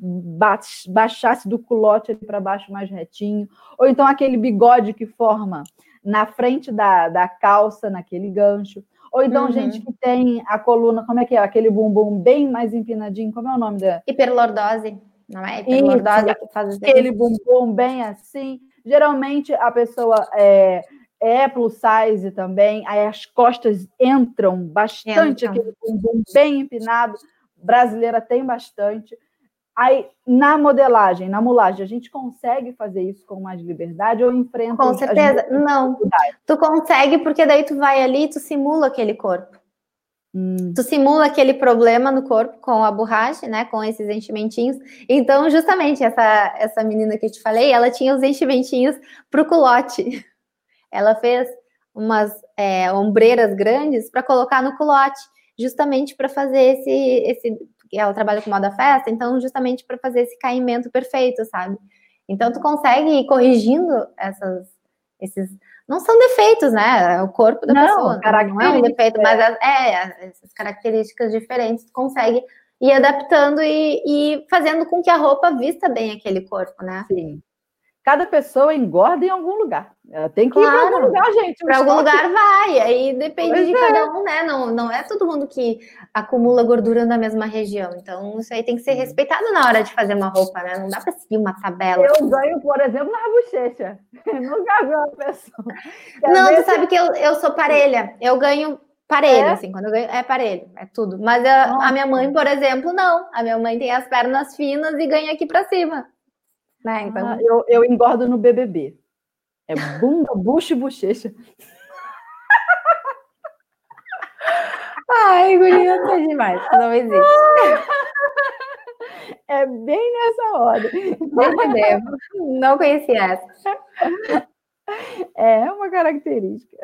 baixasse do culote para baixo mais retinho. Ou então aquele bigode que forma na frente da, da calça, naquele gancho. Ou então uhum. gente que tem a coluna, como é que é? Aquele bumbum bem mais empinadinho. Como é o nome da? Hiperlordose. Não é hiperlordose Isso, que faz Aquele bumbum bem assim. Geralmente a pessoa é, é plus size também, aí as costas entram bastante, Entra. aquele bumbum bem empinado, brasileira tem bastante. Aí, na modelagem, na mulagem, a gente consegue fazer isso com mais liberdade ou enfrenta? Com certeza, não. Tu consegue, porque daí tu vai ali e tu simula aquele corpo. Hum. Tu simula aquele problema no corpo com a borracha, né? Com esses enchimentinhos. Então, justamente, essa, essa menina que eu te falei, ela tinha os enchimentinhos pro culote. Ela fez umas é, ombreiras grandes para colocar no culote, justamente para fazer esse, esse. Ela trabalha com moda festa, então, justamente para fazer esse caimento perfeito, sabe? Então, tu consegue ir corrigindo essas, esses. Não são defeitos, né? É o corpo da não, pessoa. Não é um defeito, mas é, é, essas características diferentes, tu consegue ir adaptando e, e fazendo com que a roupa vista bem aquele corpo, né? Sim cada pessoa engorda em algum lugar. Tem que claro. ir para algum lugar, gente. Para algum lugar vai. Aí depende pois de é. cada um, né? Não, não é todo mundo que acumula gordura na mesma região. Então, isso aí tem que ser respeitado na hora de fazer uma roupa, né? Não dá para seguir uma tabela. Eu ganho, por exemplo, na bochecha. Nunca vi uma pessoa. não, tu sabe que eu, eu sou parelha. Eu ganho parelho, é? assim, quando eu ganho, é parelho, é tudo. Mas a, a minha mãe, por exemplo, não. A minha mãe tem as pernas finas e ganha aqui para cima. Né? Então... Ah, eu, eu engordo no BBB. É bunda, bucho e bochecha. Ai, guria, é demais. Não existe. É bem nessa hora. Entendemos. Não conhecia essa. É uma característica.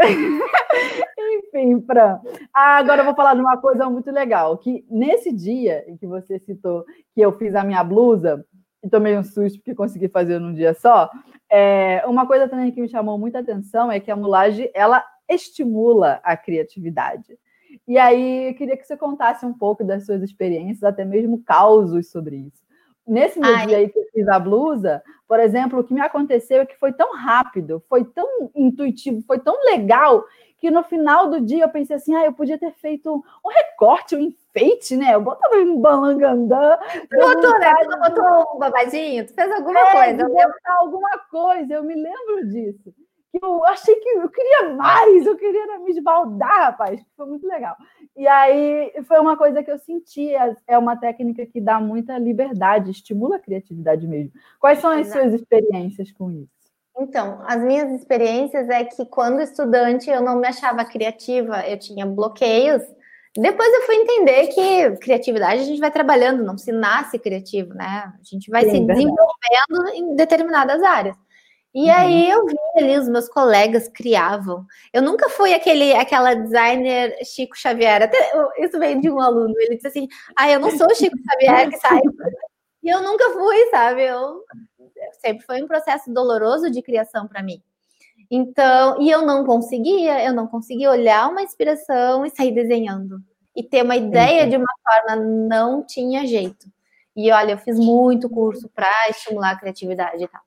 Enfim, Fran. Ah, agora eu vou falar de uma coisa muito legal. Que nesse dia em que você citou que eu fiz a minha blusa, e tomei um susto porque consegui fazer num dia só, é, uma coisa também que me chamou muita atenção é que a mulagem, ela estimula a criatividade. E aí, eu queria que você contasse um pouco das suas experiências, até mesmo causos sobre isso. Nesse meu Ai. dia aí que eu fiz a blusa, por exemplo, o que me aconteceu é que foi tão rápido, foi tão intuitivo, foi tão legal, que no final do dia eu pensei assim, ah, eu podia ter feito um recorte, um enfeite, né? Eu botava um balangandã. Tu botou, né? Tu botou um babadinho? Tu fez alguma é, coisa? Botar alguma coisa, eu me lembro disso eu achei que eu queria mais, eu queria me esbaldar, rapaz, foi muito legal. E aí foi uma coisa que eu senti, é, é uma técnica que dá muita liberdade, estimula a criatividade mesmo. Quais são as Exato. suas experiências com isso? Então, as minhas experiências é que quando estudante eu não me achava criativa, eu tinha bloqueios. Depois eu fui entender que criatividade a gente vai trabalhando, não se nasce criativo, né? A gente vai Sim, se desenvolvendo em determinadas áreas. E uhum. aí eu vi ali os meus colegas criavam. Eu nunca fui aquele, aquela designer Chico Xavier. Até, isso veio de um aluno. Ele disse assim: Ah, eu não sou o Chico Xavier que sai. E eu nunca fui, sabe? Eu, sempre foi um processo doloroso de criação para mim. Então, e eu não conseguia, eu não conseguia olhar uma inspiração e sair desenhando. E ter uma ideia de uma forma não tinha jeito. E olha, eu fiz muito curso para estimular a criatividade e tal.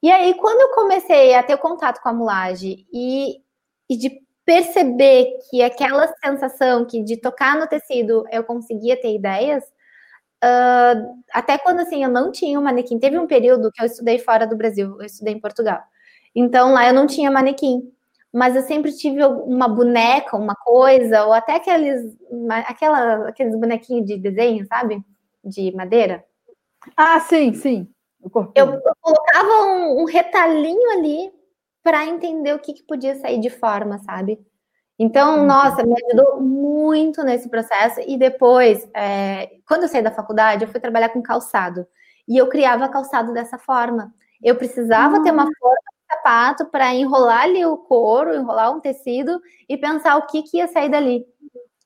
E aí, quando eu comecei a ter contato com a mulagem e, e de perceber que aquela sensação que de tocar no tecido eu conseguia ter ideias, uh, até quando assim eu não tinha um manequim. Teve um período que eu estudei fora do Brasil, eu estudei em Portugal. Então lá eu não tinha manequim, mas eu sempre tive uma boneca, uma coisa, ou até aqueles, aquela, aqueles bonequinhos de desenho, sabe? De madeira. Ah, sim, sim. Eu, eu, colocava um, um retalhinho ali para entender o que, que, podia sair de forma, sabe? Então, uhum. nossa, me ajudou muito nesse processo. E depois, é, quando eu saí da faculdade, eu fui trabalhar com calçado. E eu criava calçado dessa forma. Eu precisava uhum. ter uma forma de sapato para enrolar ali o couro, enrolar um tecido e pensar o que, que ia sair dali.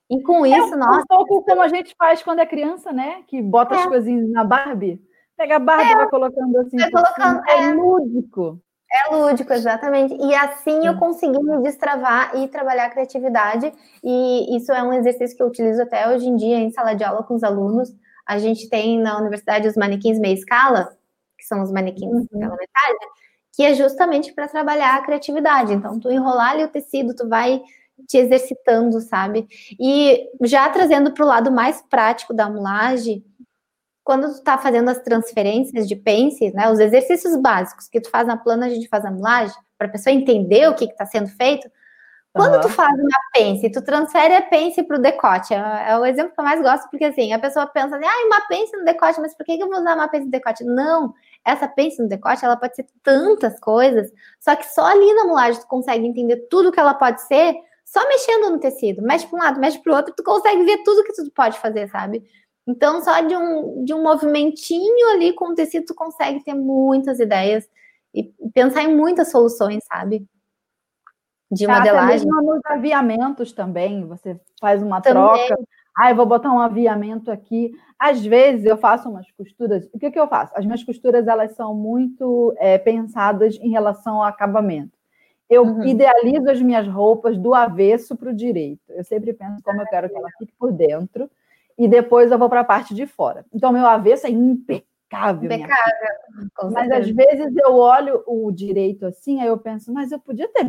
E com é isso, é um, nossa. Um pouco como a gente faz quando é criança, né? Que bota é. as coisinhas na Barbie. Pega a barra é, e vai colocando assim. Vai colocando, é, é lúdico. É lúdico, exatamente. E assim eu consegui me destravar e trabalhar a criatividade. E isso é um exercício que eu utilizo até hoje em dia em sala de aula com os alunos. A gente tem na universidade os manequins meia escala, que são os manequins uhum. pela metade, que é justamente para trabalhar a criatividade. Então, tu enrolar ali o tecido, tu vai te exercitando, sabe? E já trazendo para o lado mais prático da mulagem, quando tu tá fazendo as transferências de pence, né, os exercícios básicos que tu faz na plana, a gente faz a mulagem, para a pessoa entender o que está sendo feito. Quando uhum. tu faz uma pence, tu transfere a pence para o decote. É, é, o exemplo que eu mais gosto, porque assim, a pessoa pensa, ah, uma pence no decote, mas por que, que eu vou usar uma pence no decote? Não, essa pence no decote, ela pode ser tantas coisas, só que só ali na mulagem tu consegue entender tudo que ela pode ser, só mexendo no tecido. Mexe para um lado, mexe para o outro, tu consegue ver tudo que tu pode fazer, sabe? Então, só de um, de um movimentinho ali com o tecido, tu consegue ter muitas ideias e pensar em muitas soluções, sabe? De modelagem. Até mesmo nos aviamentos também, você faz uma também. troca. Ah, eu vou botar um aviamento aqui. Às vezes eu faço umas costuras. O que, que eu faço? As minhas costuras elas são muito é, pensadas em relação ao acabamento. Eu uhum. idealizo as minhas roupas do avesso para o direito. Eu sempre penso como eu quero que ela fique por dentro e depois eu vou para a parte de fora. Então, meu avesso é impecável. Impecável. Mas às vezes eu olho o direito assim, aí eu penso, mas eu podia ter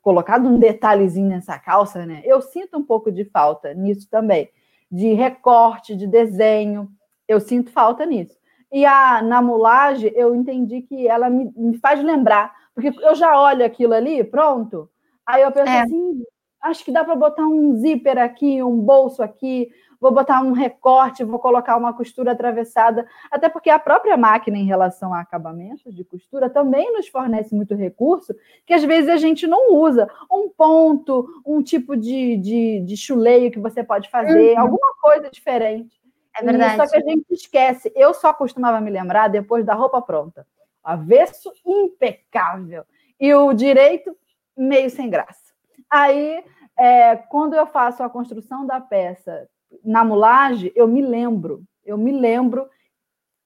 colocado um detalhezinho nessa calça, né? Eu sinto um pouco de falta nisso também, de recorte, de desenho. Eu sinto falta nisso. E a na mulagem, eu entendi que ela me, me faz lembrar, porque eu já olho aquilo ali, pronto. Aí eu penso é. assim, acho que dá para botar um zíper aqui, um bolso aqui, vou botar um recorte, vou colocar uma costura atravessada, até porque a própria máquina, em relação a acabamentos de costura, também nos fornece muito recurso que às vezes a gente não usa. Um ponto, um tipo de, de, de chuleio que você pode fazer, uhum. alguma coisa diferente. É verdade. E só que a gente esquece. Eu só costumava me lembrar depois da roupa pronta. Avesso impecável. E o direito, meio sem graça. Aí, é, quando eu faço a construção da peça na mulagem, eu me lembro, eu me lembro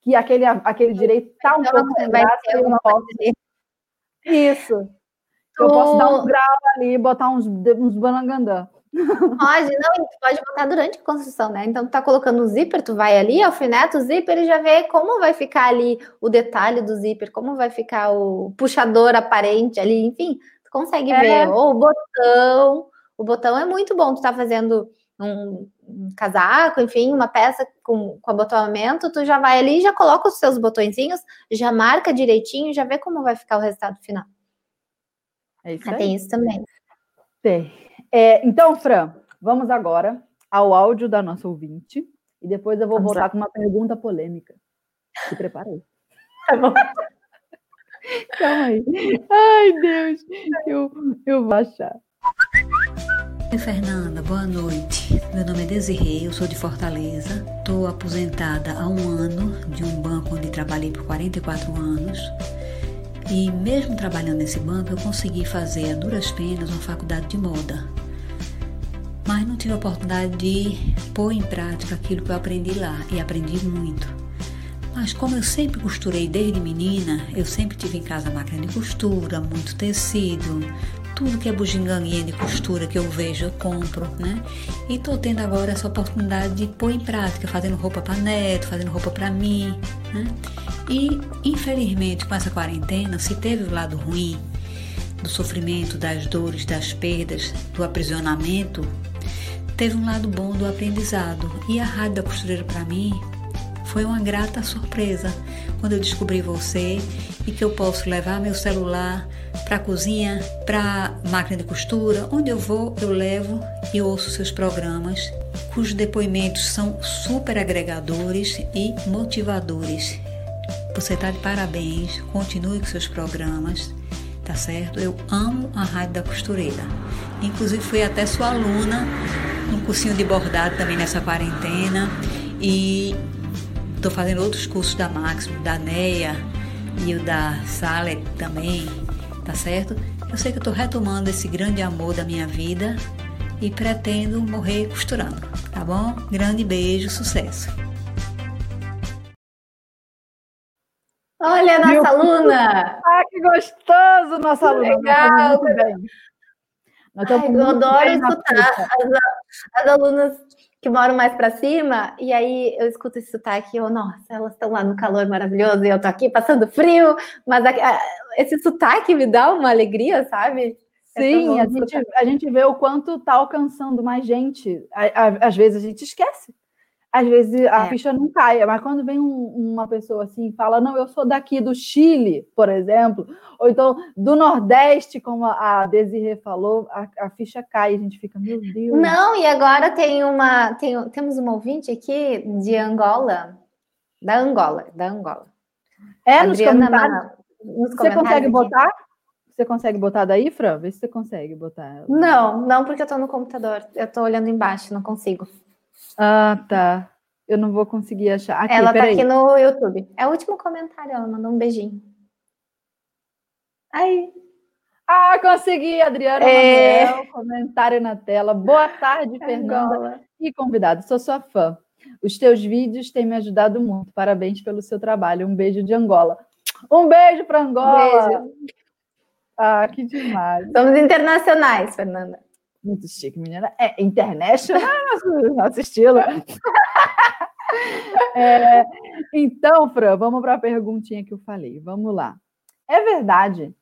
que aquele, aquele direito está um então, pouco sem graça e eu não posso. Isso. Tu... Eu posso dar um grau ali, botar uns, uns banangandã. Pode, não, tu pode botar durante a construção, né? Então, tu tá colocando o zíper, tu vai ali, alfineta o zíper e já vê como vai ficar ali o detalhe do zíper, como vai ficar o puxador aparente ali, enfim, tu consegue é. ver. Ou o botão, o botão é muito bom, tu tá fazendo um, um casaco, enfim, uma peça com, com abotoamento, tu já vai ali, já coloca os seus botõezinhos, já marca direitinho, já vê como vai ficar o resultado final. É isso aí. Tem isso também. Tem. É, então, Fran, vamos agora ao áudio da nossa ouvinte e depois eu vou vamos voltar lá. com uma pergunta polêmica. Se preparei. Tá bom. Calma aí. Ai, Deus, eu, eu vou achar. Oi, Fernanda, boa noite. Meu nome é Desirê, eu sou de Fortaleza. Estou aposentada há um ano de um banco onde trabalhei por 44 anos. E mesmo trabalhando nesse banco, eu consegui fazer a duras penas uma faculdade de moda mas não tive a oportunidade de pôr em prática aquilo que eu aprendi lá e aprendi muito. Mas como eu sempre costurei desde menina, eu sempre tive em casa máquina de costura, muito tecido, tudo que é bugiganguinha de costura que eu vejo eu compro, né? E tô tendo agora essa oportunidade de pôr em prática, fazendo roupa para neto, fazendo roupa para mim, né? E infelizmente com essa quarentena, se teve o lado ruim do sofrimento, das dores, das perdas, do aprisionamento, teve um lado bom do aprendizado. E a Rádio da Costureira para mim foi uma grata surpresa quando eu descobri você e que eu posso levar meu celular para a cozinha, para máquina de costura, onde eu vou, eu levo e ouço seus programas, cujos depoimentos são super agregadores e motivadores. Você está de parabéns, continue com seus programas, tá certo? Eu amo a Rádio da Costureira. Inclusive fui até sua aluna um cursinho de bordado também nessa quarentena e estou fazendo outros cursos da Máximo, da NEA e o da Sale também, tá certo? Eu sei que eu estou retomando esse grande amor da minha vida e pretendo morrer costurando, tá bom? Grande beijo, sucesso! Olha a nossa Meu... aluna! Ah, que gostoso, nossa aluna! Legal! Ai, eu adoro escutar as, as, alunas que moram mais para cima, e aí eu escuto esse sotaque, eu, nossa, elas estão lá no calor maravilhoso e eu tô aqui passando frio, mas a, a, esse sotaque me dá uma alegria, sabe? É Sim, é a, gente, a gente vê o quanto tá alcançando mais gente. Às vezes a gente esquece às vezes a é. ficha não cai, mas quando vem um, uma pessoa assim fala, não, eu sou daqui do Chile, por exemplo, ou então do Nordeste, como a Desirê falou, a, a ficha cai, a gente fica, meu Deus. Não, e agora tem uma, tem, temos uma ouvinte aqui de Angola, da Angola, da Angola. É, nos comentários. nos comentários. Você consegue aqui. botar? Você consegue botar daí, Fran? Vê se você consegue botar. Não, não, porque eu estou no computador. Eu estou olhando embaixo, não consigo. Ah, tá. Eu não vou conseguir achar. Aqui, Ela tá aqui no YouTube. É o último comentário, ela mandou um beijinho. Aí. Ah, consegui, Adriana é... Manuel, comentário na tela. Boa tarde, Fernanda Angola. e convidado. Sou sua fã. Os teus vídeos têm me ajudado muito. Parabéns pelo seu trabalho. Um beijo de Angola. Um beijo para Angola. Um beijo. Ah, que demais. Somos internacionais, Fernanda. Muito chique, menina. É international, nosso, nosso estilo. é, então, Fran, vamos para a perguntinha que eu falei. Vamos lá. É verdade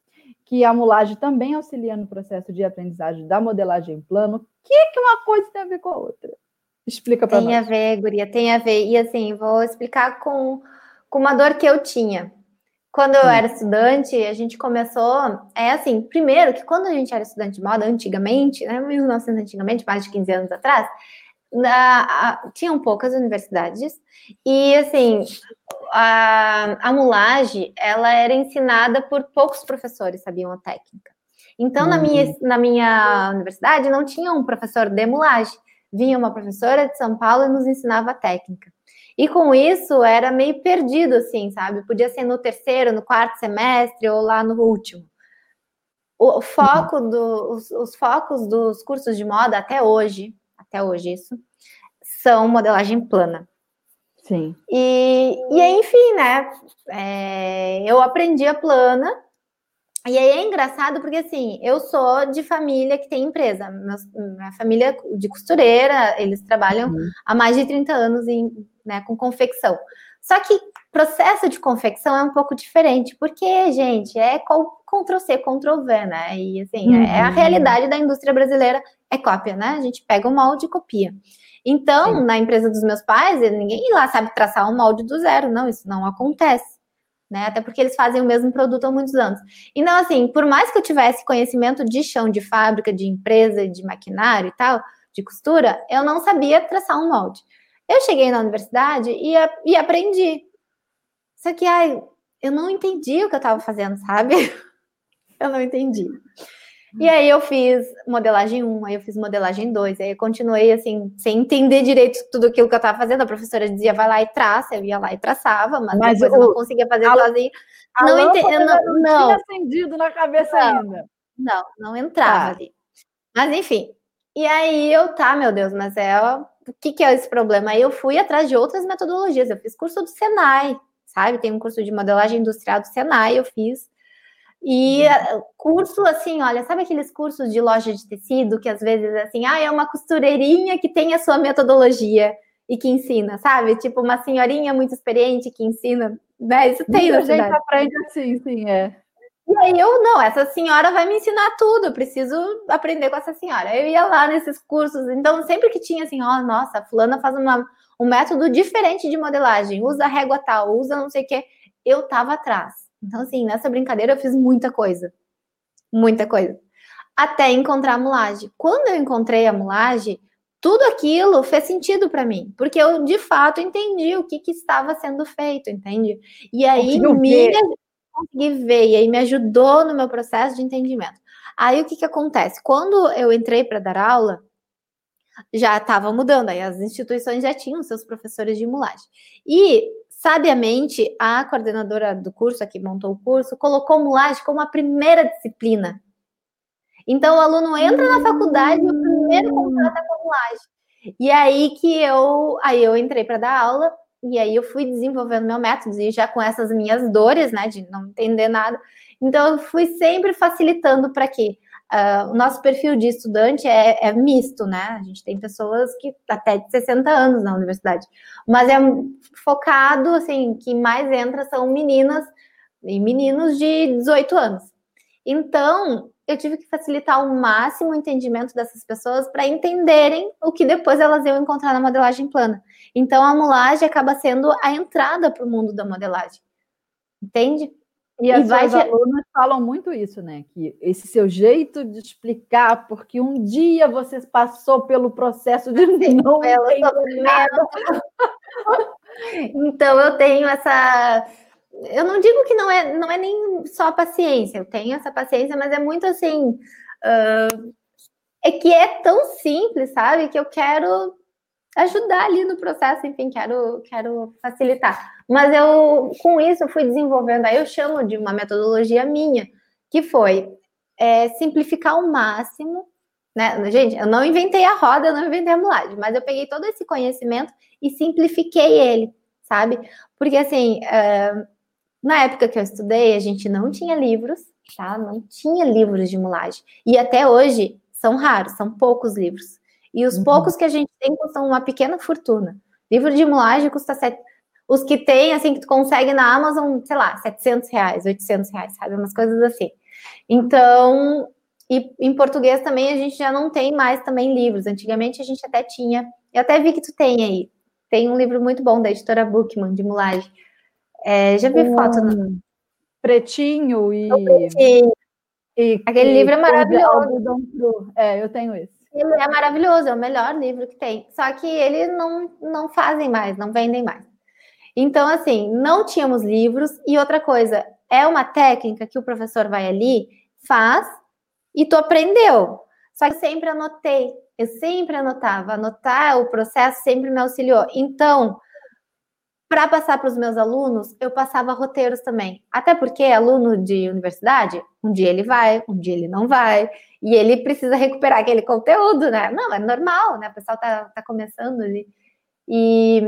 que a mulagem também auxilia no processo de aprendizagem da modelagem em plano? O que, que uma coisa tem a ver com a outra? Explica para nós. Tem a ver, Guria, tem a ver. E assim, vou explicar com, com uma dor que eu tinha. Quando eu era estudante, a gente começou. É assim, primeiro que quando a gente era estudante de moda, antigamente, né, 1900 antigamente, mais de 15 anos atrás, Na, a, tinham poucas universidades e assim a, a mulagem ela era ensinada por poucos professores sabiam a técnica. Então, uhum. na, minha, na minha universidade, não tinha um professor de mulagem. Vinha uma professora de São Paulo e nos ensinava a técnica. E com isso, era meio perdido, assim, sabe? Podia ser no terceiro, no quarto semestre ou lá no último. O foco do, os, os focos dos cursos de moda até hoje, até hoje isso, são modelagem plana. Sim. E, e aí, enfim, né? É, eu aprendi a plana. E aí é engraçado porque, assim, eu sou de família que tem empresa. minha família de costureira, eles trabalham uhum. há mais de 30 anos em, né, com confecção. Só que processo de confecção é um pouco diferente, porque, gente, é Ctrl-C, Ctrl-V, né? E, assim, uhum. é a uhum. realidade da indústria brasileira, é cópia, né? A gente pega o molde e copia. Então, Sim. na empresa dos meus pais, ninguém lá sabe traçar um molde do zero. Não, isso não acontece. Né? Até porque eles fazem o mesmo produto há muitos anos. Então, assim, por mais que eu tivesse conhecimento de chão de fábrica, de empresa, de maquinário e tal, de costura, eu não sabia traçar um molde. Eu cheguei na universidade e, e aprendi. Só que, ai, eu não entendi o que eu estava fazendo, sabe? eu não entendi. E aí eu fiz modelagem 1, aí eu fiz modelagem 2, aí eu continuei assim, sem entender direito tudo aquilo que eu estava fazendo. A professora dizia, vai lá e traça, eu ia lá e traçava, mas, mas depois o, eu não conseguia fazer a, sozinho. A não entendi, não, não, não tinha acendido na cabeça não, ainda. Não, não entrava tá. ali. Mas enfim. E aí eu, tá, meu Deus, mas é o que, que é esse problema? Aí eu fui atrás de outras metodologias. Eu fiz curso do Senai, sabe? Tem um curso de modelagem industrial do Senai, eu fiz. E uhum. curso assim, olha, sabe aqueles cursos de loja de tecido que às vezes assim, ah, é uma costureirinha que tem a sua metodologia e que ensina, sabe? Tipo uma senhorinha muito experiente que ensina, né? Isso tem a gente aprende assim, sim, é. E aí eu, não, essa senhora vai me ensinar tudo, eu preciso aprender com essa senhora. Eu ia lá nesses cursos, então sempre que tinha assim, ó, oh, nossa, a fulana faz uma, um método diferente de modelagem, usa régua tal, usa não sei o que, eu tava atrás. Então, assim, nessa brincadeira eu fiz muita coisa. Muita coisa. Até encontrar a mulagem. Quando eu encontrei a mulagem, tudo aquilo fez sentido para mim, porque eu de fato entendi o que, que estava sendo feito, entende? E aí me consegui ver, e aí me ajudou no meu processo de entendimento. Aí o que, que acontece? Quando eu entrei para dar aula, já estava mudando, aí as instituições já tinham seus professores de mulagem. E Sabiamente, a coordenadora do curso, a que montou o curso, colocou mulagem como a primeira disciplina. Então, o aluno entra na faculdade e o primeiro contato é com mulagem. E aí que eu, aí eu entrei para dar aula e aí eu fui desenvolvendo meu método e já com essas minhas dores, né, de não entender nada. Então, eu fui sempre facilitando para quê? Uh, o nosso perfil de estudante é, é, misto, né? A gente tem pessoas que até de 60 anos na universidade, mas é focado, assim, que mais entra são meninas e meninos de 18 anos. Então, eu tive que facilitar ao máximo o entendimento dessas pessoas para entenderem o que depois elas iam encontrar na modelagem plana. Então, a mulagem acaba sendo a entrada para o mundo da modelagem. Entende? E, e as vai alunas falam muito isso, né? Que esse seu jeito de explicar, porque um dia você passou pelo processo de Sim, não nada. então eu tenho essa. Eu não digo que não é, não é nem só paciência, eu tenho essa paciência, mas é muito assim. Uh, é que é tão simples, sabe? Que eu quero ajudar ali no processo, enfim, quero, quero facilitar. Mas eu, com isso, eu fui desenvolvendo, aí eu chamo de uma metodologia minha, que foi é, simplificar ao máximo, né? Gente, eu não inventei a roda, eu não inventei a mulagem, mas eu peguei todo esse conhecimento e simplifiquei ele, sabe? Porque, assim, uh, na época que eu estudei, a gente não tinha livros, tá? Não tinha livros de mulagem. E até hoje, são raros, são poucos livros. E os uhum. poucos que a gente tem custam uma pequena fortuna. Livro de mulagem custa sete. Os que tem, assim, que tu consegue na Amazon, sei lá, 700 reais, 800 reais, sabe? Umas coisas assim. Então, e em português também a gente já não tem mais também livros. Antigamente a gente até tinha. Eu até vi que tu tem aí. Tem um livro muito bom da editora Bookman, de mulagem. É, já vi um foto. No... Pretinho e. pretinho. e. Aquele e livro é maravilhoso. É, eu tenho esse. Ele é maravilhoso, é o melhor livro que tem. Só que eles não, não fazem mais, não vendem mais. Então, assim, não tínhamos livros. E outra coisa, é uma técnica que o professor vai ali, faz e tu aprendeu. Só que sempre anotei, eu sempre anotava. Anotar o processo sempre me auxiliou. Então, para passar para os meus alunos, eu passava roteiros também. Até porque aluno de universidade, um dia ele vai, um dia ele não vai, e ele precisa recuperar aquele conteúdo, né? Não, é normal, né? O pessoal tá, tá começando ali. E,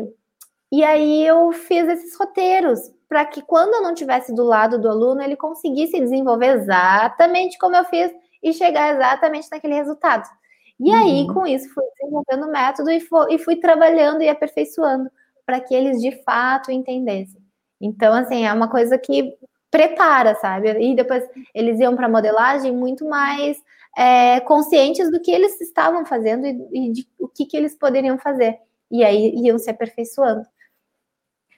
e aí eu fiz esses roteiros para que quando eu não tivesse do lado do aluno, ele conseguisse desenvolver exatamente como eu fiz e chegar exatamente naquele resultado. E aí, uhum. com isso, fui desenvolvendo o método e, e fui trabalhando e aperfeiçoando para que eles de fato entendessem. Então, assim, é uma coisa que prepara, sabe? E depois eles iam para modelagem muito mais é, conscientes do que eles estavam fazendo e, e de o que, que eles poderiam fazer. E aí iam se aperfeiçoando.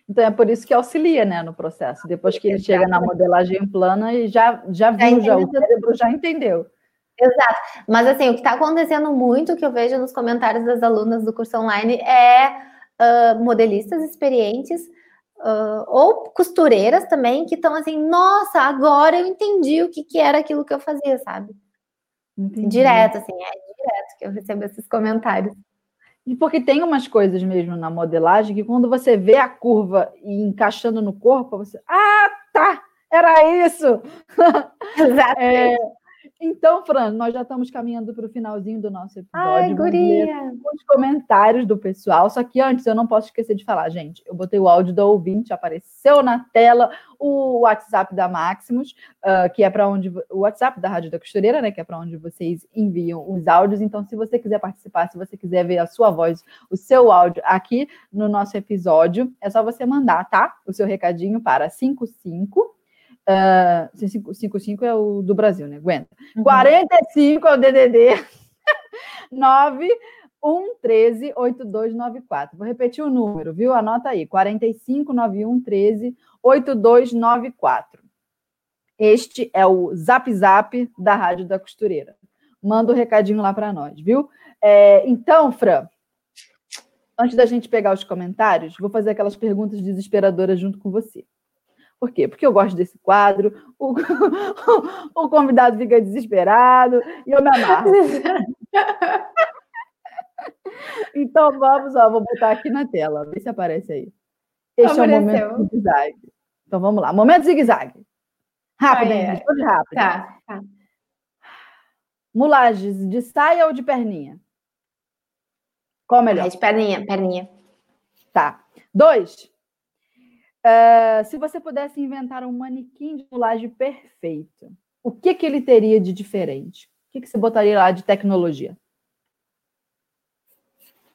Então é por isso que auxilia, né, no processo. Depois que ele chega na modelagem plana e já, já viu, já, o cérebro já entendeu. Exato. Mas assim, o que está acontecendo muito, que eu vejo nos comentários das alunas do curso online, é uh, modelistas experientes uh, ou costureiras também que estão assim, nossa, agora eu entendi o que, que era aquilo que eu fazia, sabe? Entendi. Direto, assim, é direto que eu recebo esses comentários. E porque tem umas coisas mesmo na modelagem que quando você vê a curva e encaixando no corpo, você. Ah, tá! Era isso! Exato. É, então, Fran, nós já estamos caminhando para o finalzinho do nosso episódio. Ai, guria! Os comentários do pessoal. Só que antes eu não posso esquecer de falar, gente. Eu botei o áudio do ouvinte, apareceu na tela o WhatsApp da Maximus, uh, que é para onde o WhatsApp da Rádio da Costureira, né? Que é para onde vocês enviam os áudios. Então, se você quiser participar, se você quiser ver a sua voz, o seu áudio aqui no nosso episódio, é só você mandar, tá? O seu recadinho para 55 Uh, 55 é o do Brasil, né? Aguenta. Uhum. 45 é o DDD 9113 8294. Vou repetir o número, viu? Anota aí: 45 9113 8294. Este é o Zap Zap da Rádio da Costureira. Manda o um recadinho lá para nós, viu? É, então, Fran, antes da gente pegar os comentários, vou fazer aquelas perguntas desesperadoras junto com você. Por quê? Porque eu gosto desse quadro, o, o convidado fica desesperado e eu me amarro. então vamos, ó, vou botar aqui na tela, vê se aparece aí. Este Apareceu. é o momento zigue-zague. Então vamos lá, momento zigue-zague. Rápido, ah, é. responde rápido. Tá, tá. Mulagens de saia ou de perninha? Qual melhor? É de perninha, perninha. Tá. Dois. Uh, se você pudesse inventar um manequim de mulagem perfeito, o que, que ele teria de diferente? O que, que você botaria lá de tecnologia?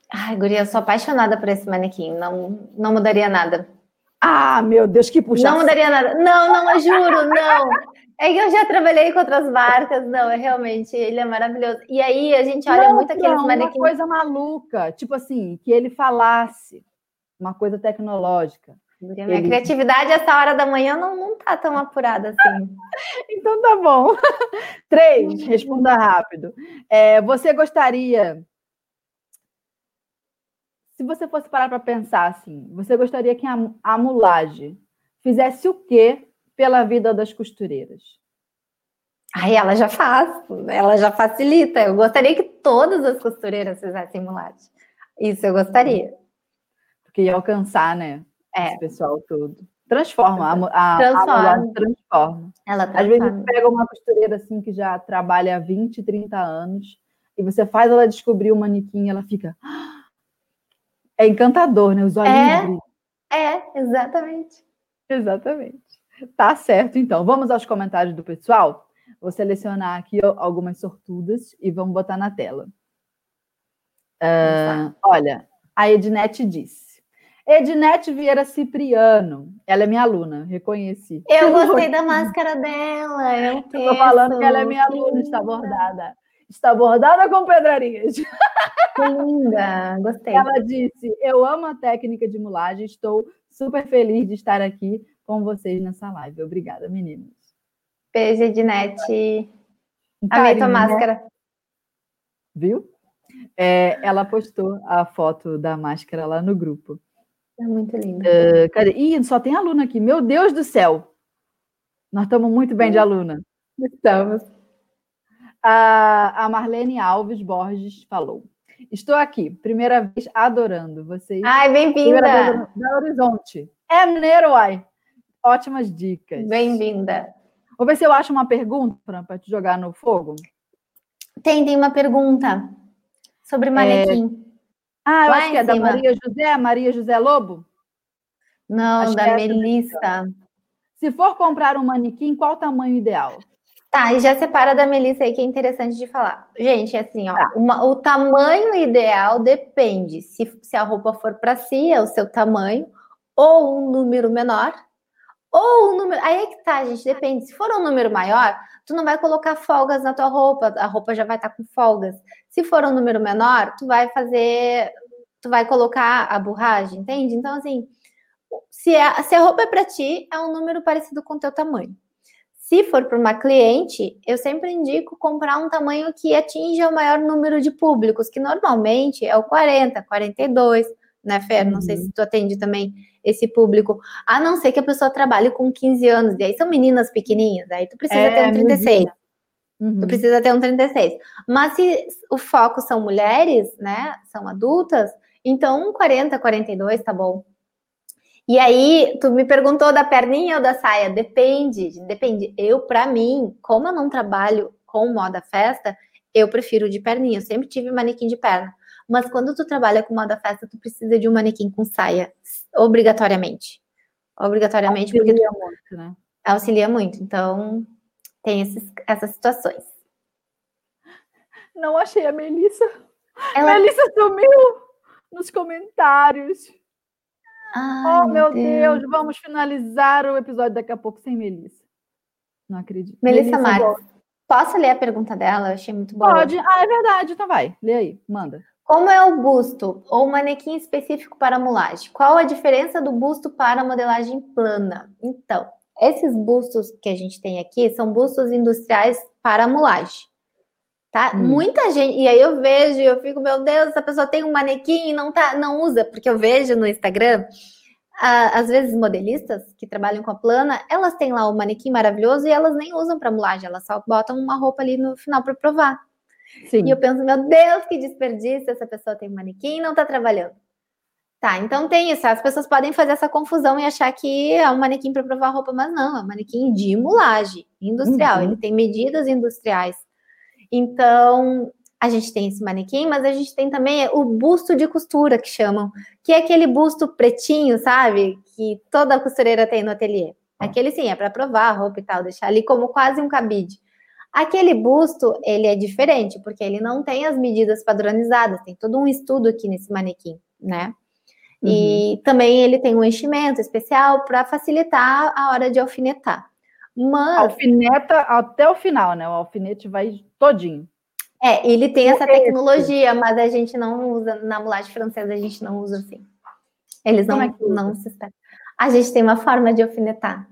Ai, Guria, eu sou apaixonada por esse manequim. Não, não mudaria nada. Ah, meu Deus, que puxa. Não mudaria nada. Não, não, eu juro, não. É que eu já trabalhei com outras marcas, não, é realmente, ele é maravilhoso. E aí a gente olha não, muito aqueles não, manequins. Uma coisa maluca, tipo assim, que ele falasse uma coisa tecnológica. Minha ele... criatividade essa hora da manhã não, não tá tão apurada assim. então tá bom. Três, responda rápido. É, você gostaria. Se você fosse parar para pensar assim, você gostaria que a, a mulagem fizesse o quê pela vida das costureiras? Aí ela já faz, ela já facilita. Eu gostaria que todas as costureiras fizessem mulagem. Isso eu gostaria. Porque ia alcançar, né? É. Esse pessoal todo. Transforma, a, a, transforma. a transforma. Ela transforma. Às vezes pega uma costureira assim que já trabalha há 20, 30 anos e você faz ela descobrir o manequim ela fica. É encantador, né? Os olhos. É, é, exatamente. Exatamente. Tá certo, então. Vamos aos comentários do pessoal. Vou selecionar aqui algumas sortudas e vamos botar na tela. Uh, olha, a Ednete disse. Ednete Vieira Cipriano, ela é minha aluna, reconheci. Eu gostei da máscara dela. Eu estou falando que ela é minha aluna, está bordada. Está bordada com pedrarias. Que linda, gostei. Ela disse: Eu amo a técnica de mulagem, estou super feliz de estar aqui com vocês nessa live. Obrigada, meninos. Beijo, Ednete. Amei tua máscara. Viu? É, ela postou a foto da máscara lá no grupo. É muito lindo. Uh, cadê? Ih, só tem aluna aqui. Meu Deus do céu! Nós estamos muito bem de aluna. Estamos. A, a Marlene Alves Borges falou. Estou aqui, primeira vez adorando vocês. Ai, bem-vinda! Da Horizonte. É mineiro, ai. Ótimas dicas. Bem-vinda. Vou ver se eu acho uma pergunta para te jogar no fogo. Tem, tem uma pergunta sobre manequim. É... Ah, eu Lá acho que é cima. da Maria José, Maria José Lobo? Não, acho da é Melissa. Se for comprar um manequim, qual o tamanho ideal? Tá, e já separa da Melissa aí, que é interessante de falar. Gente, assim, ó, tá. uma, o tamanho ideal depende. Se, se a roupa for para si, é o seu tamanho, ou um número menor, ou um número. Aí é que tá, gente, depende. Se for um número maior, tu não vai colocar folgas na tua roupa, a roupa já vai estar tá com folgas. Se for um número menor, tu vai fazer. Tu vai colocar a borragem, entende? Então, assim, se, é, se a roupa é para ti, é um número parecido com o teu tamanho. Se for para uma cliente, eu sempre indico comprar um tamanho que atinja o maior número de públicos, que normalmente é o 40, 42, né, Fer? Não uhum. sei se tu atende também esse público, a não ser que a pessoa trabalhe com 15 anos, e aí são meninas pequenininhas, aí tu precisa é, ter um 36. Uhum. Tu precisa ter um 36. Mas se o foco são mulheres, né, são adultas, então um 40, 42 tá bom. E aí, tu me perguntou da perninha ou da saia? Depende, depende. Eu, para mim, como eu não trabalho com moda festa, eu prefiro de perninha. Eu sempre tive manequim de perna. Mas quando tu trabalha com moda festa, tu precisa de um manequim com saia, obrigatoriamente. Obrigatoriamente, auxilia porque muito, né? Auxilia muito. Então, tem esses, essas situações. Não achei a Melissa. Ela... Melissa sumiu nos comentários. Ai, oh, meu Deus. Deus. vamos finalizar o episódio daqui a pouco sem Melissa. Não acredito. Melissa, Melissa Marques. Posso ler a pergunta dela? Eu achei muito boa. Pode. Ah, é verdade. Então vai. Lê aí. Manda. Como é o busto ou manequim específico para mulagem? Qual a diferença do busto para modelagem plana? Então, esses bustos que a gente tem aqui são bustos industriais para mulagem. Tá? Hum. Muita gente, e aí eu vejo, eu fico, meu Deus, essa pessoa tem um manequim e não tá, não usa, porque eu vejo no Instagram, às vezes modelistas que trabalham com a plana, elas têm lá o manequim maravilhoso e elas nem usam para mulagem, elas só botam uma roupa ali no final para provar. Sim. E eu penso, meu Deus, que desperdício, essa pessoa tem um manequim e não tá trabalhando. Tá, então tem isso. As pessoas podem fazer essa confusão e achar que é um manequim para provar roupa, mas não, é um manequim de mulagem industrial. Uhum. Ele tem medidas industriais então, a gente tem esse manequim, mas a gente tem também o busto de costura, que chamam, que é aquele busto pretinho, sabe? Que toda costureira tem no ateliê. Ah. Aquele sim, é para provar a roupa e tal, deixar ali como quase um cabide. Aquele busto, ele é diferente, porque ele não tem as medidas padronizadas, tem todo um estudo aqui nesse manequim, né? Uhum. E também ele tem um enchimento especial para facilitar a hora de alfinetar. Mas... Alfineta até o final, né? O alfinete vai todinho. É, ele tem essa tecnologia, mas a gente não usa, na mulagem francesa a gente não usa assim. Eles não, é não se esperam. A gente tem uma forma de alfinetar.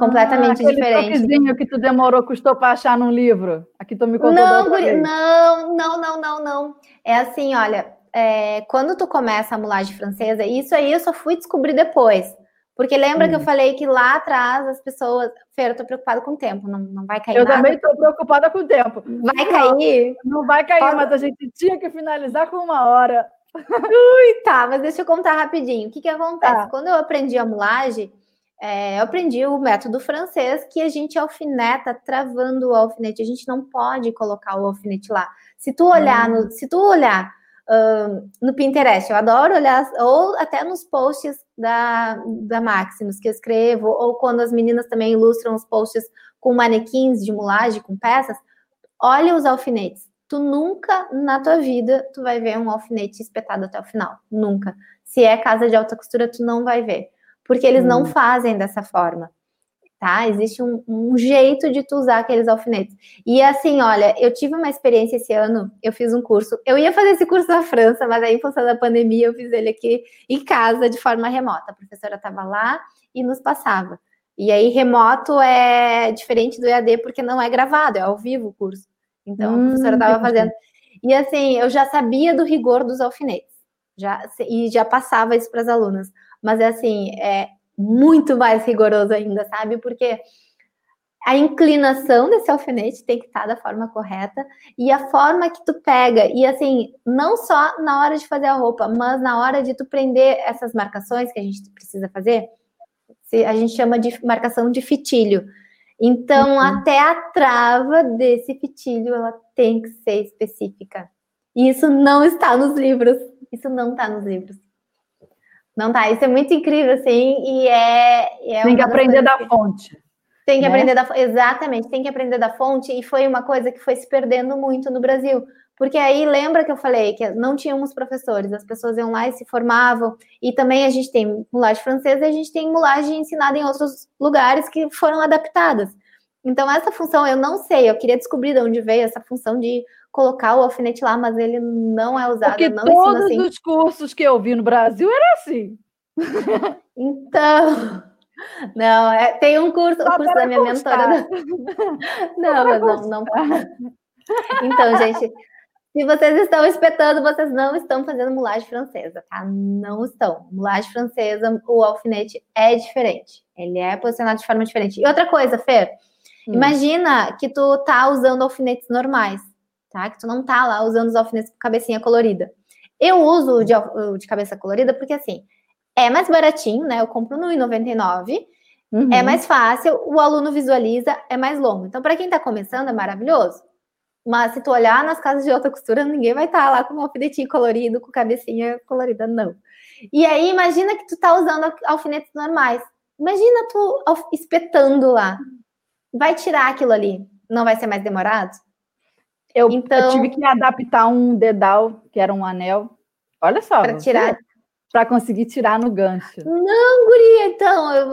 Completamente ah, diferente. que tu demorou, custou para achar num livro. Aqui tu me contou. Não, não, não, não, não, não. É assim, olha, é, quando tu começa a mulagem francesa, isso aí eu só fui descobrir depois. Porque lembra que eu hum. falei que lá atrás as pessoas. Fer, eu tô preocupada com o tempo, não, não vai cair. Eu nada. também tô preocupada com o tempo. Vai cair? Não vai cair, Pode... mas a gente tinha que finalizar com uma hora. Ui, tá, mas deixa eu contar rapidinho. O que que acontece? Tá. Quando eu aprendi a mulagem, é, eu aprendi o método francês que a gente alfineta travando o alfinete. A gente não pode colocar o alfinete lá. Se tu olhar, hum. no, se tu olhar uh, no Pinterest, eu adoro olhar, ou até nos posts da, da Maximus que eu escrevo, ou quando as meninas também ilustram os posts com manequins de mulagem, com peças, olha os alfinetes. Tu nunca na tua vida tu vai ver um alfinete espetado até o final. Nunca. Se é casa de alta costura, tu não vai ver. Porque eles hum. não fazem dessa forma tá? Existe um, um, jeito de tu usar aqueles alfinetes. E assim, olha, eu tive uma experiência esse ano, eu fiz um curso, eu ia fazer esse curso na França, mas aí, em função da pandemia, eu fiz ele aqui em casa, de forma remota. A professora estava lá e nos passava. E aí, remoto é diferente do EAD, porque não é gravado, é ao vivo o curso. Então, hum, a professora estava fazendo. E assim, eu já sabia do rigor dos alfinetes, já, e já passava isso para as alunas. Mas é assim, é muito mais rigoroso ainda, sabe? Porque a inclinação desse alfinete tem que estar da forma correta e a forma que tu pega e assim não só na hora de fazer a roupa, mas na hora de tu prender essas marcações que a gente precisa fazer, a gente chama de marcação de fitilho. Então uhum. até a trava desse fitilho ela tem que ser específica. E isso não está nos livros. Isso não está nos livros. Não tá. Isso é muito incrível assim e é, é tem que aprender da fonte. Tem que né? aprender da exatamente, tem que aprender da fonte e foi uma coisa que foi se perdendo muito no Brasil. Porque aí lembra que eu falei que não tínhamos professores, as pessoas iam lá e se formavam, e também a gente tem mulagem francesa e a gente tem mulagem ensinada em outros lugares que foram adaptadas. Então, essa função eu não sei, eu queria descobrir de onde veio essa função de colocar o alfinete lá, mas ele não é usado. Porque não todos assim. os cursos que eu vi no Brasil era assim. então, não, é, tem um curso, o curso da minha mentora. Não, mas não, não. Então, gente, se vocês estão espetando, vocês não estão fazendo mulagem francesa, tá? Não estão. Mulagem francesa, o alfinete é diferente. Ele é posicionado de forma diferente. E outra coisa, Fer, hum. imagina que tu tá usando alfinetes normais, tá? Que tu não tá lá usando os alfinetes com cabecinha colorida. Eu uso o de, de cabeça colorida porque, assim, é mais baratinho, né? Eu compro no 1,99. É uhum. É mais fácil, o aluno visualiza, é mais longo. Então, para quem está começando, é maravilhoso. Mas se tu olhar nas casas de alta costura, ninguém vai estar tá lá com um alfinetinho colorido, com cabecinha colorida, não. E aí, imagina que tu tá usando alfinetes normais. Imagina tu espetando lá. Vai tirar aquilo ali. Não vai ser mais demorado? Eu, então, eu tive que adaptar um dedal, que era um anel. Olha só. Para tirar para conseguir tirar no gancho. Não, guria, então, eu,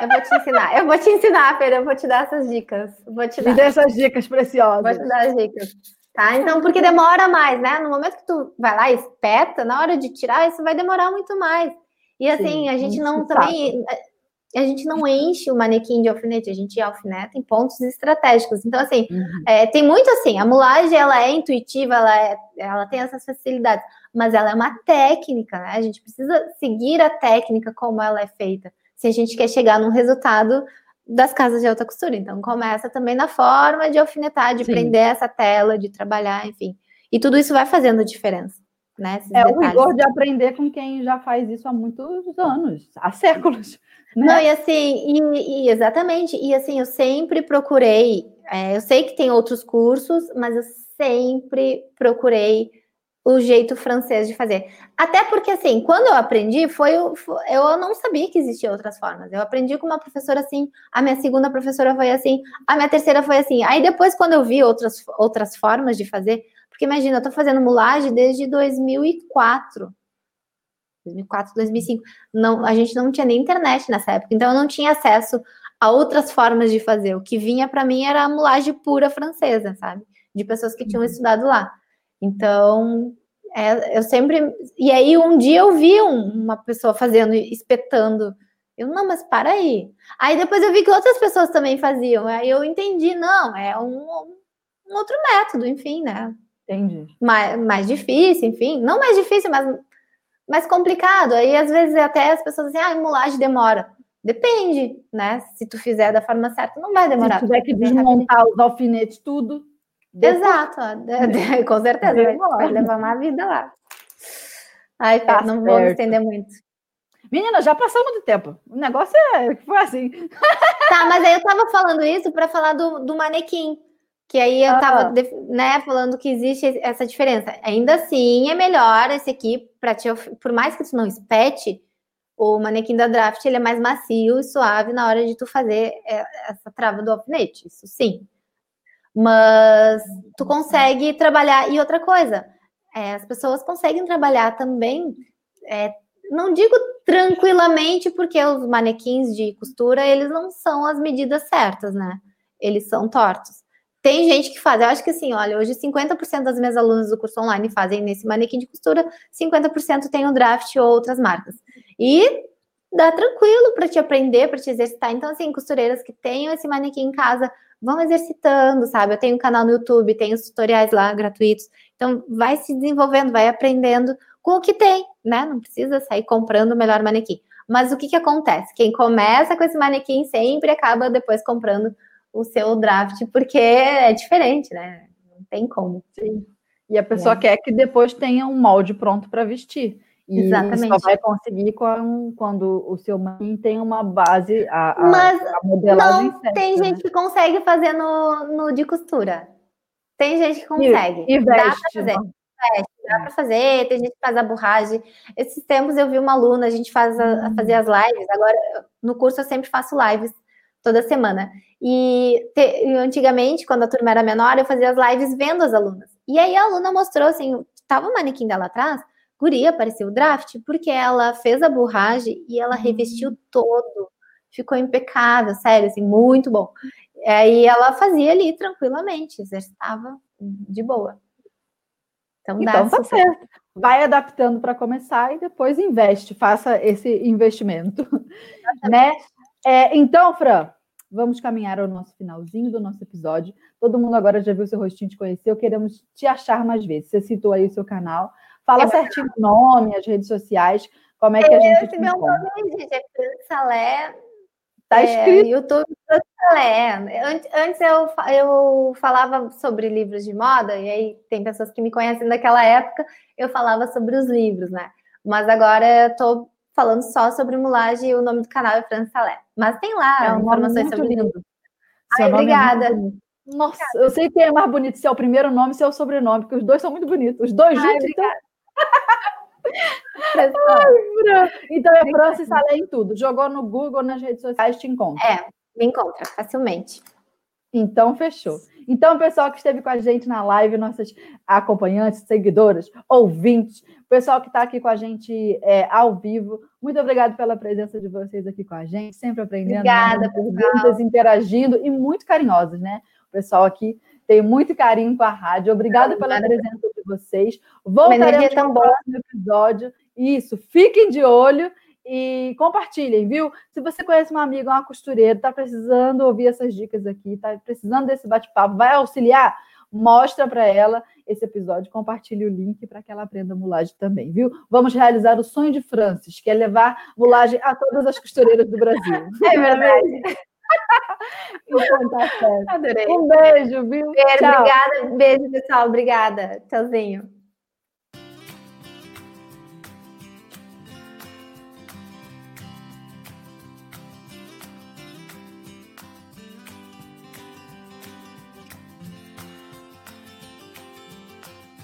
eu vou te ensinar. Eu vou te ensinar, Pedro, eu vou te dar essas dicas. Vou te dar. Me dê essas dicas preciosas. Vou te dar as dicas. Tá? Então, porque demora mais, né? No momento que tu vai lá e espeta, na hora de tirar, isso vai demorar muito mais. E assim, Sim, a gente não também a gente não enche o manequim de alfinete, a gente alfineta em pontos estratégicos. Então, assim, uhum. é, tem muito assim, a mulagem, ela é intuitiva, ela, é, ela tem essas facilidades, mas ela é uma técnica, né? A gente precisa seguir a técnica como ela é feita, se a gente quer chegar num resultado das casas de alta costura. Então, começa também na forma de alfinetar, de Sim. prender essa tela, de trabalhar, enfim. E tudo isso vai fazendo diferença. Né, é detalhes. o rigor de aprender com quem já faz isso há muitos anos, há séculos. Né? Não, e assim, e, e, exatamente, e assim, eu sempre procurei, é, eu sei que tem outros cursos, mas eu sempre procurei o jeito francês de fazer. Até porque, assim, quando eu aprendi, foi, foi, eu não sabia que existiam outras formas. Eu aprendi com uma professora assim, a minha segunda professora foi assim, a minha terceira foi assim. Aí depois, quando eu vi outras, outras formas de fazer, porque imagina, eu tô fazendo mulagem desde 2004. 2004, 2005. Não, a gente não tinha nem internet nessa época, então eu não tinha acesso a outras formas de fazer. O que vinha para mim era a mulagem pura francesa, sabe? De pessoas que tinham uhum. estudado lá. Então, é, eu sempre. E aí, um dia eu vi um, uma pessoa fazendo, espetando. Eu, não, mas para aí. Aí depois eu vi que outras pessoas também faziam. Aí eu entendi, não, é um, um outro método, enfim, né? Entendi. Mais, mais difícil, enfim. Não mais difícil, mas mais complicado. Aí, às vezes, até as pessoas dizem, ah, a mulagem demora. Depende, né? Se tu fizer da forma certa, não vai demorar. Se tiver que desmontar os alfinetes, tudo. Depois... Exato, com certeza. Vai, vai, levar uma vida lá. Ai, tá não certo. vou me estender muito. Menina, já passamos do tempo. O negócio é foi assim. Tá, mas aí eu tava falando isso para falar do, do manequim. Que aí eu estava né, falando que existe essa diferença. Ainda assim, é melhor esse aqui para por mais que tu não espete, o manequim da draft ele é mais macio e suave na hora de tu fazer é, essa trava do alfinete, isso sim. Mas tu consegue trabalhar e outra coisa, é, as pessoas conseguem trabalhar também, é, não digo tranquilamente, porque os manequins de costura eles não são as medidas certas, né? Eles são tortos. Tem gente que faz, eu acho que assim, olha, hoje 50% das minhas alunas do curso online fazem nesse manequim de costura, 50% tem o draft ou outras marcas. E dá tranquilo para te aprender, para te exercitar. Então, assim, costureiras que tenham esse manequim em casa, vão exercitando, sabe? Eu tenho um canal no YouTube, tenho tutoriais lá gratuitos. Então, vai se desenvolvendo, vai aprendendo com o que tem, né? Não precisa sair comprando o melhor manequim. Mas o que, que acontece? Quem começa com esse manequim sempre acaba depois comprando o seu draft, porque é diferente, né? Não tem como. Sim. E a pessoa é. quer que depois tenha um molde pronto para vestir. E Exatamente. só vai conseguir quando, quando o seu manequim tem uma base, a, a, Mas a modelagem não, certa, tem né? gente que consegue fazer no, no de costura. Tem gente que consegue. E, e veste, Dá pra fazer. Veste, dá para fazer, tem gente que faz a borragem. Esses tempos eu vi uma aluna, a gente faz a, a fazer as lives, agora no curso eu sempre faço lives toda semana. E te, antigamente, quando a turma era menor, eu fazia as lives vendo as alunas. E aí a aluna mostrou assim, tava o manequim dela atrás, guria, apareceu o draft, porque ela fez a borragem e ela revestiu hum. todo. Ficou impecável, sério, assim, muito bom. Aí ela fazia ali tranquilamente, exercitava de boa. Então, então tá certo. Vai adaptando para começar e depois investe, faça esse investimento. né? É, então, Fran, vamos caminhar ao nosso finalzinho do nosso episódio. Todo mundo agora já viu seu rostinho, te conheceu, queremos te achar mais vezes. Você citou aí o seu canal. Fala é certinho o nome, as redes sociais, como é que a gente. Esse meu nome, gente, é Salé Tá escrito. É, YouTube é. Antes eu, eu falava sobre livros de moda, e aí tem pessoas que me conhecem daquela época, eu falava sobre os livros, né? Mas agora eu tô falando só sobre mulagem e o nome do canal é Fran Salé. Mas tem lá é informações sobre lindo. Ai, obrigada. É Nossa, eu sei que é mais bonito se é o primeiro nome, se é o sobrenome, porque os dois são muito bonitos. Os dois Ai, juntos. Então... Ai, então é Francis Salé em tudo. Jogou no Google, nas redes sociais, te encontra. É, me encontra facilmente. Então, fechou. Então, pessoal que esteve com a gente na live, nossas acompanhantes, seguidoras, ouvintes, pessoal que está aqui com a gente é, ao vivo, muito obrigado pela presença de vocês aqui com a gente, sempre aprendendo, Obrigada, perguntas, interagindo e muito carinhosos, né? O pessoal aqui tem muito carinho com a rádio. Obrigada pela presença de vocês. Voltaremos no próximo episódio. Isso, fiquem de olho e compartilhem, viu? Se você conhece uma amiga, uma costureira, está precisando ouvir essas dicas aqui, está precisando desse bate-papo, vai auxiliar, mostra para ela esse episódio, compartilhe o link para que ela aprenda mulagem também, viu? Vamos realizar o sonho de Francis, que é levar mulagem a todas as costureiras do Brasil. É verdade. então tá certo. Adorei. Um beijo, viu? Beijo, obrigada. Beijo, pessoal. Obrigada. Tchauzinho.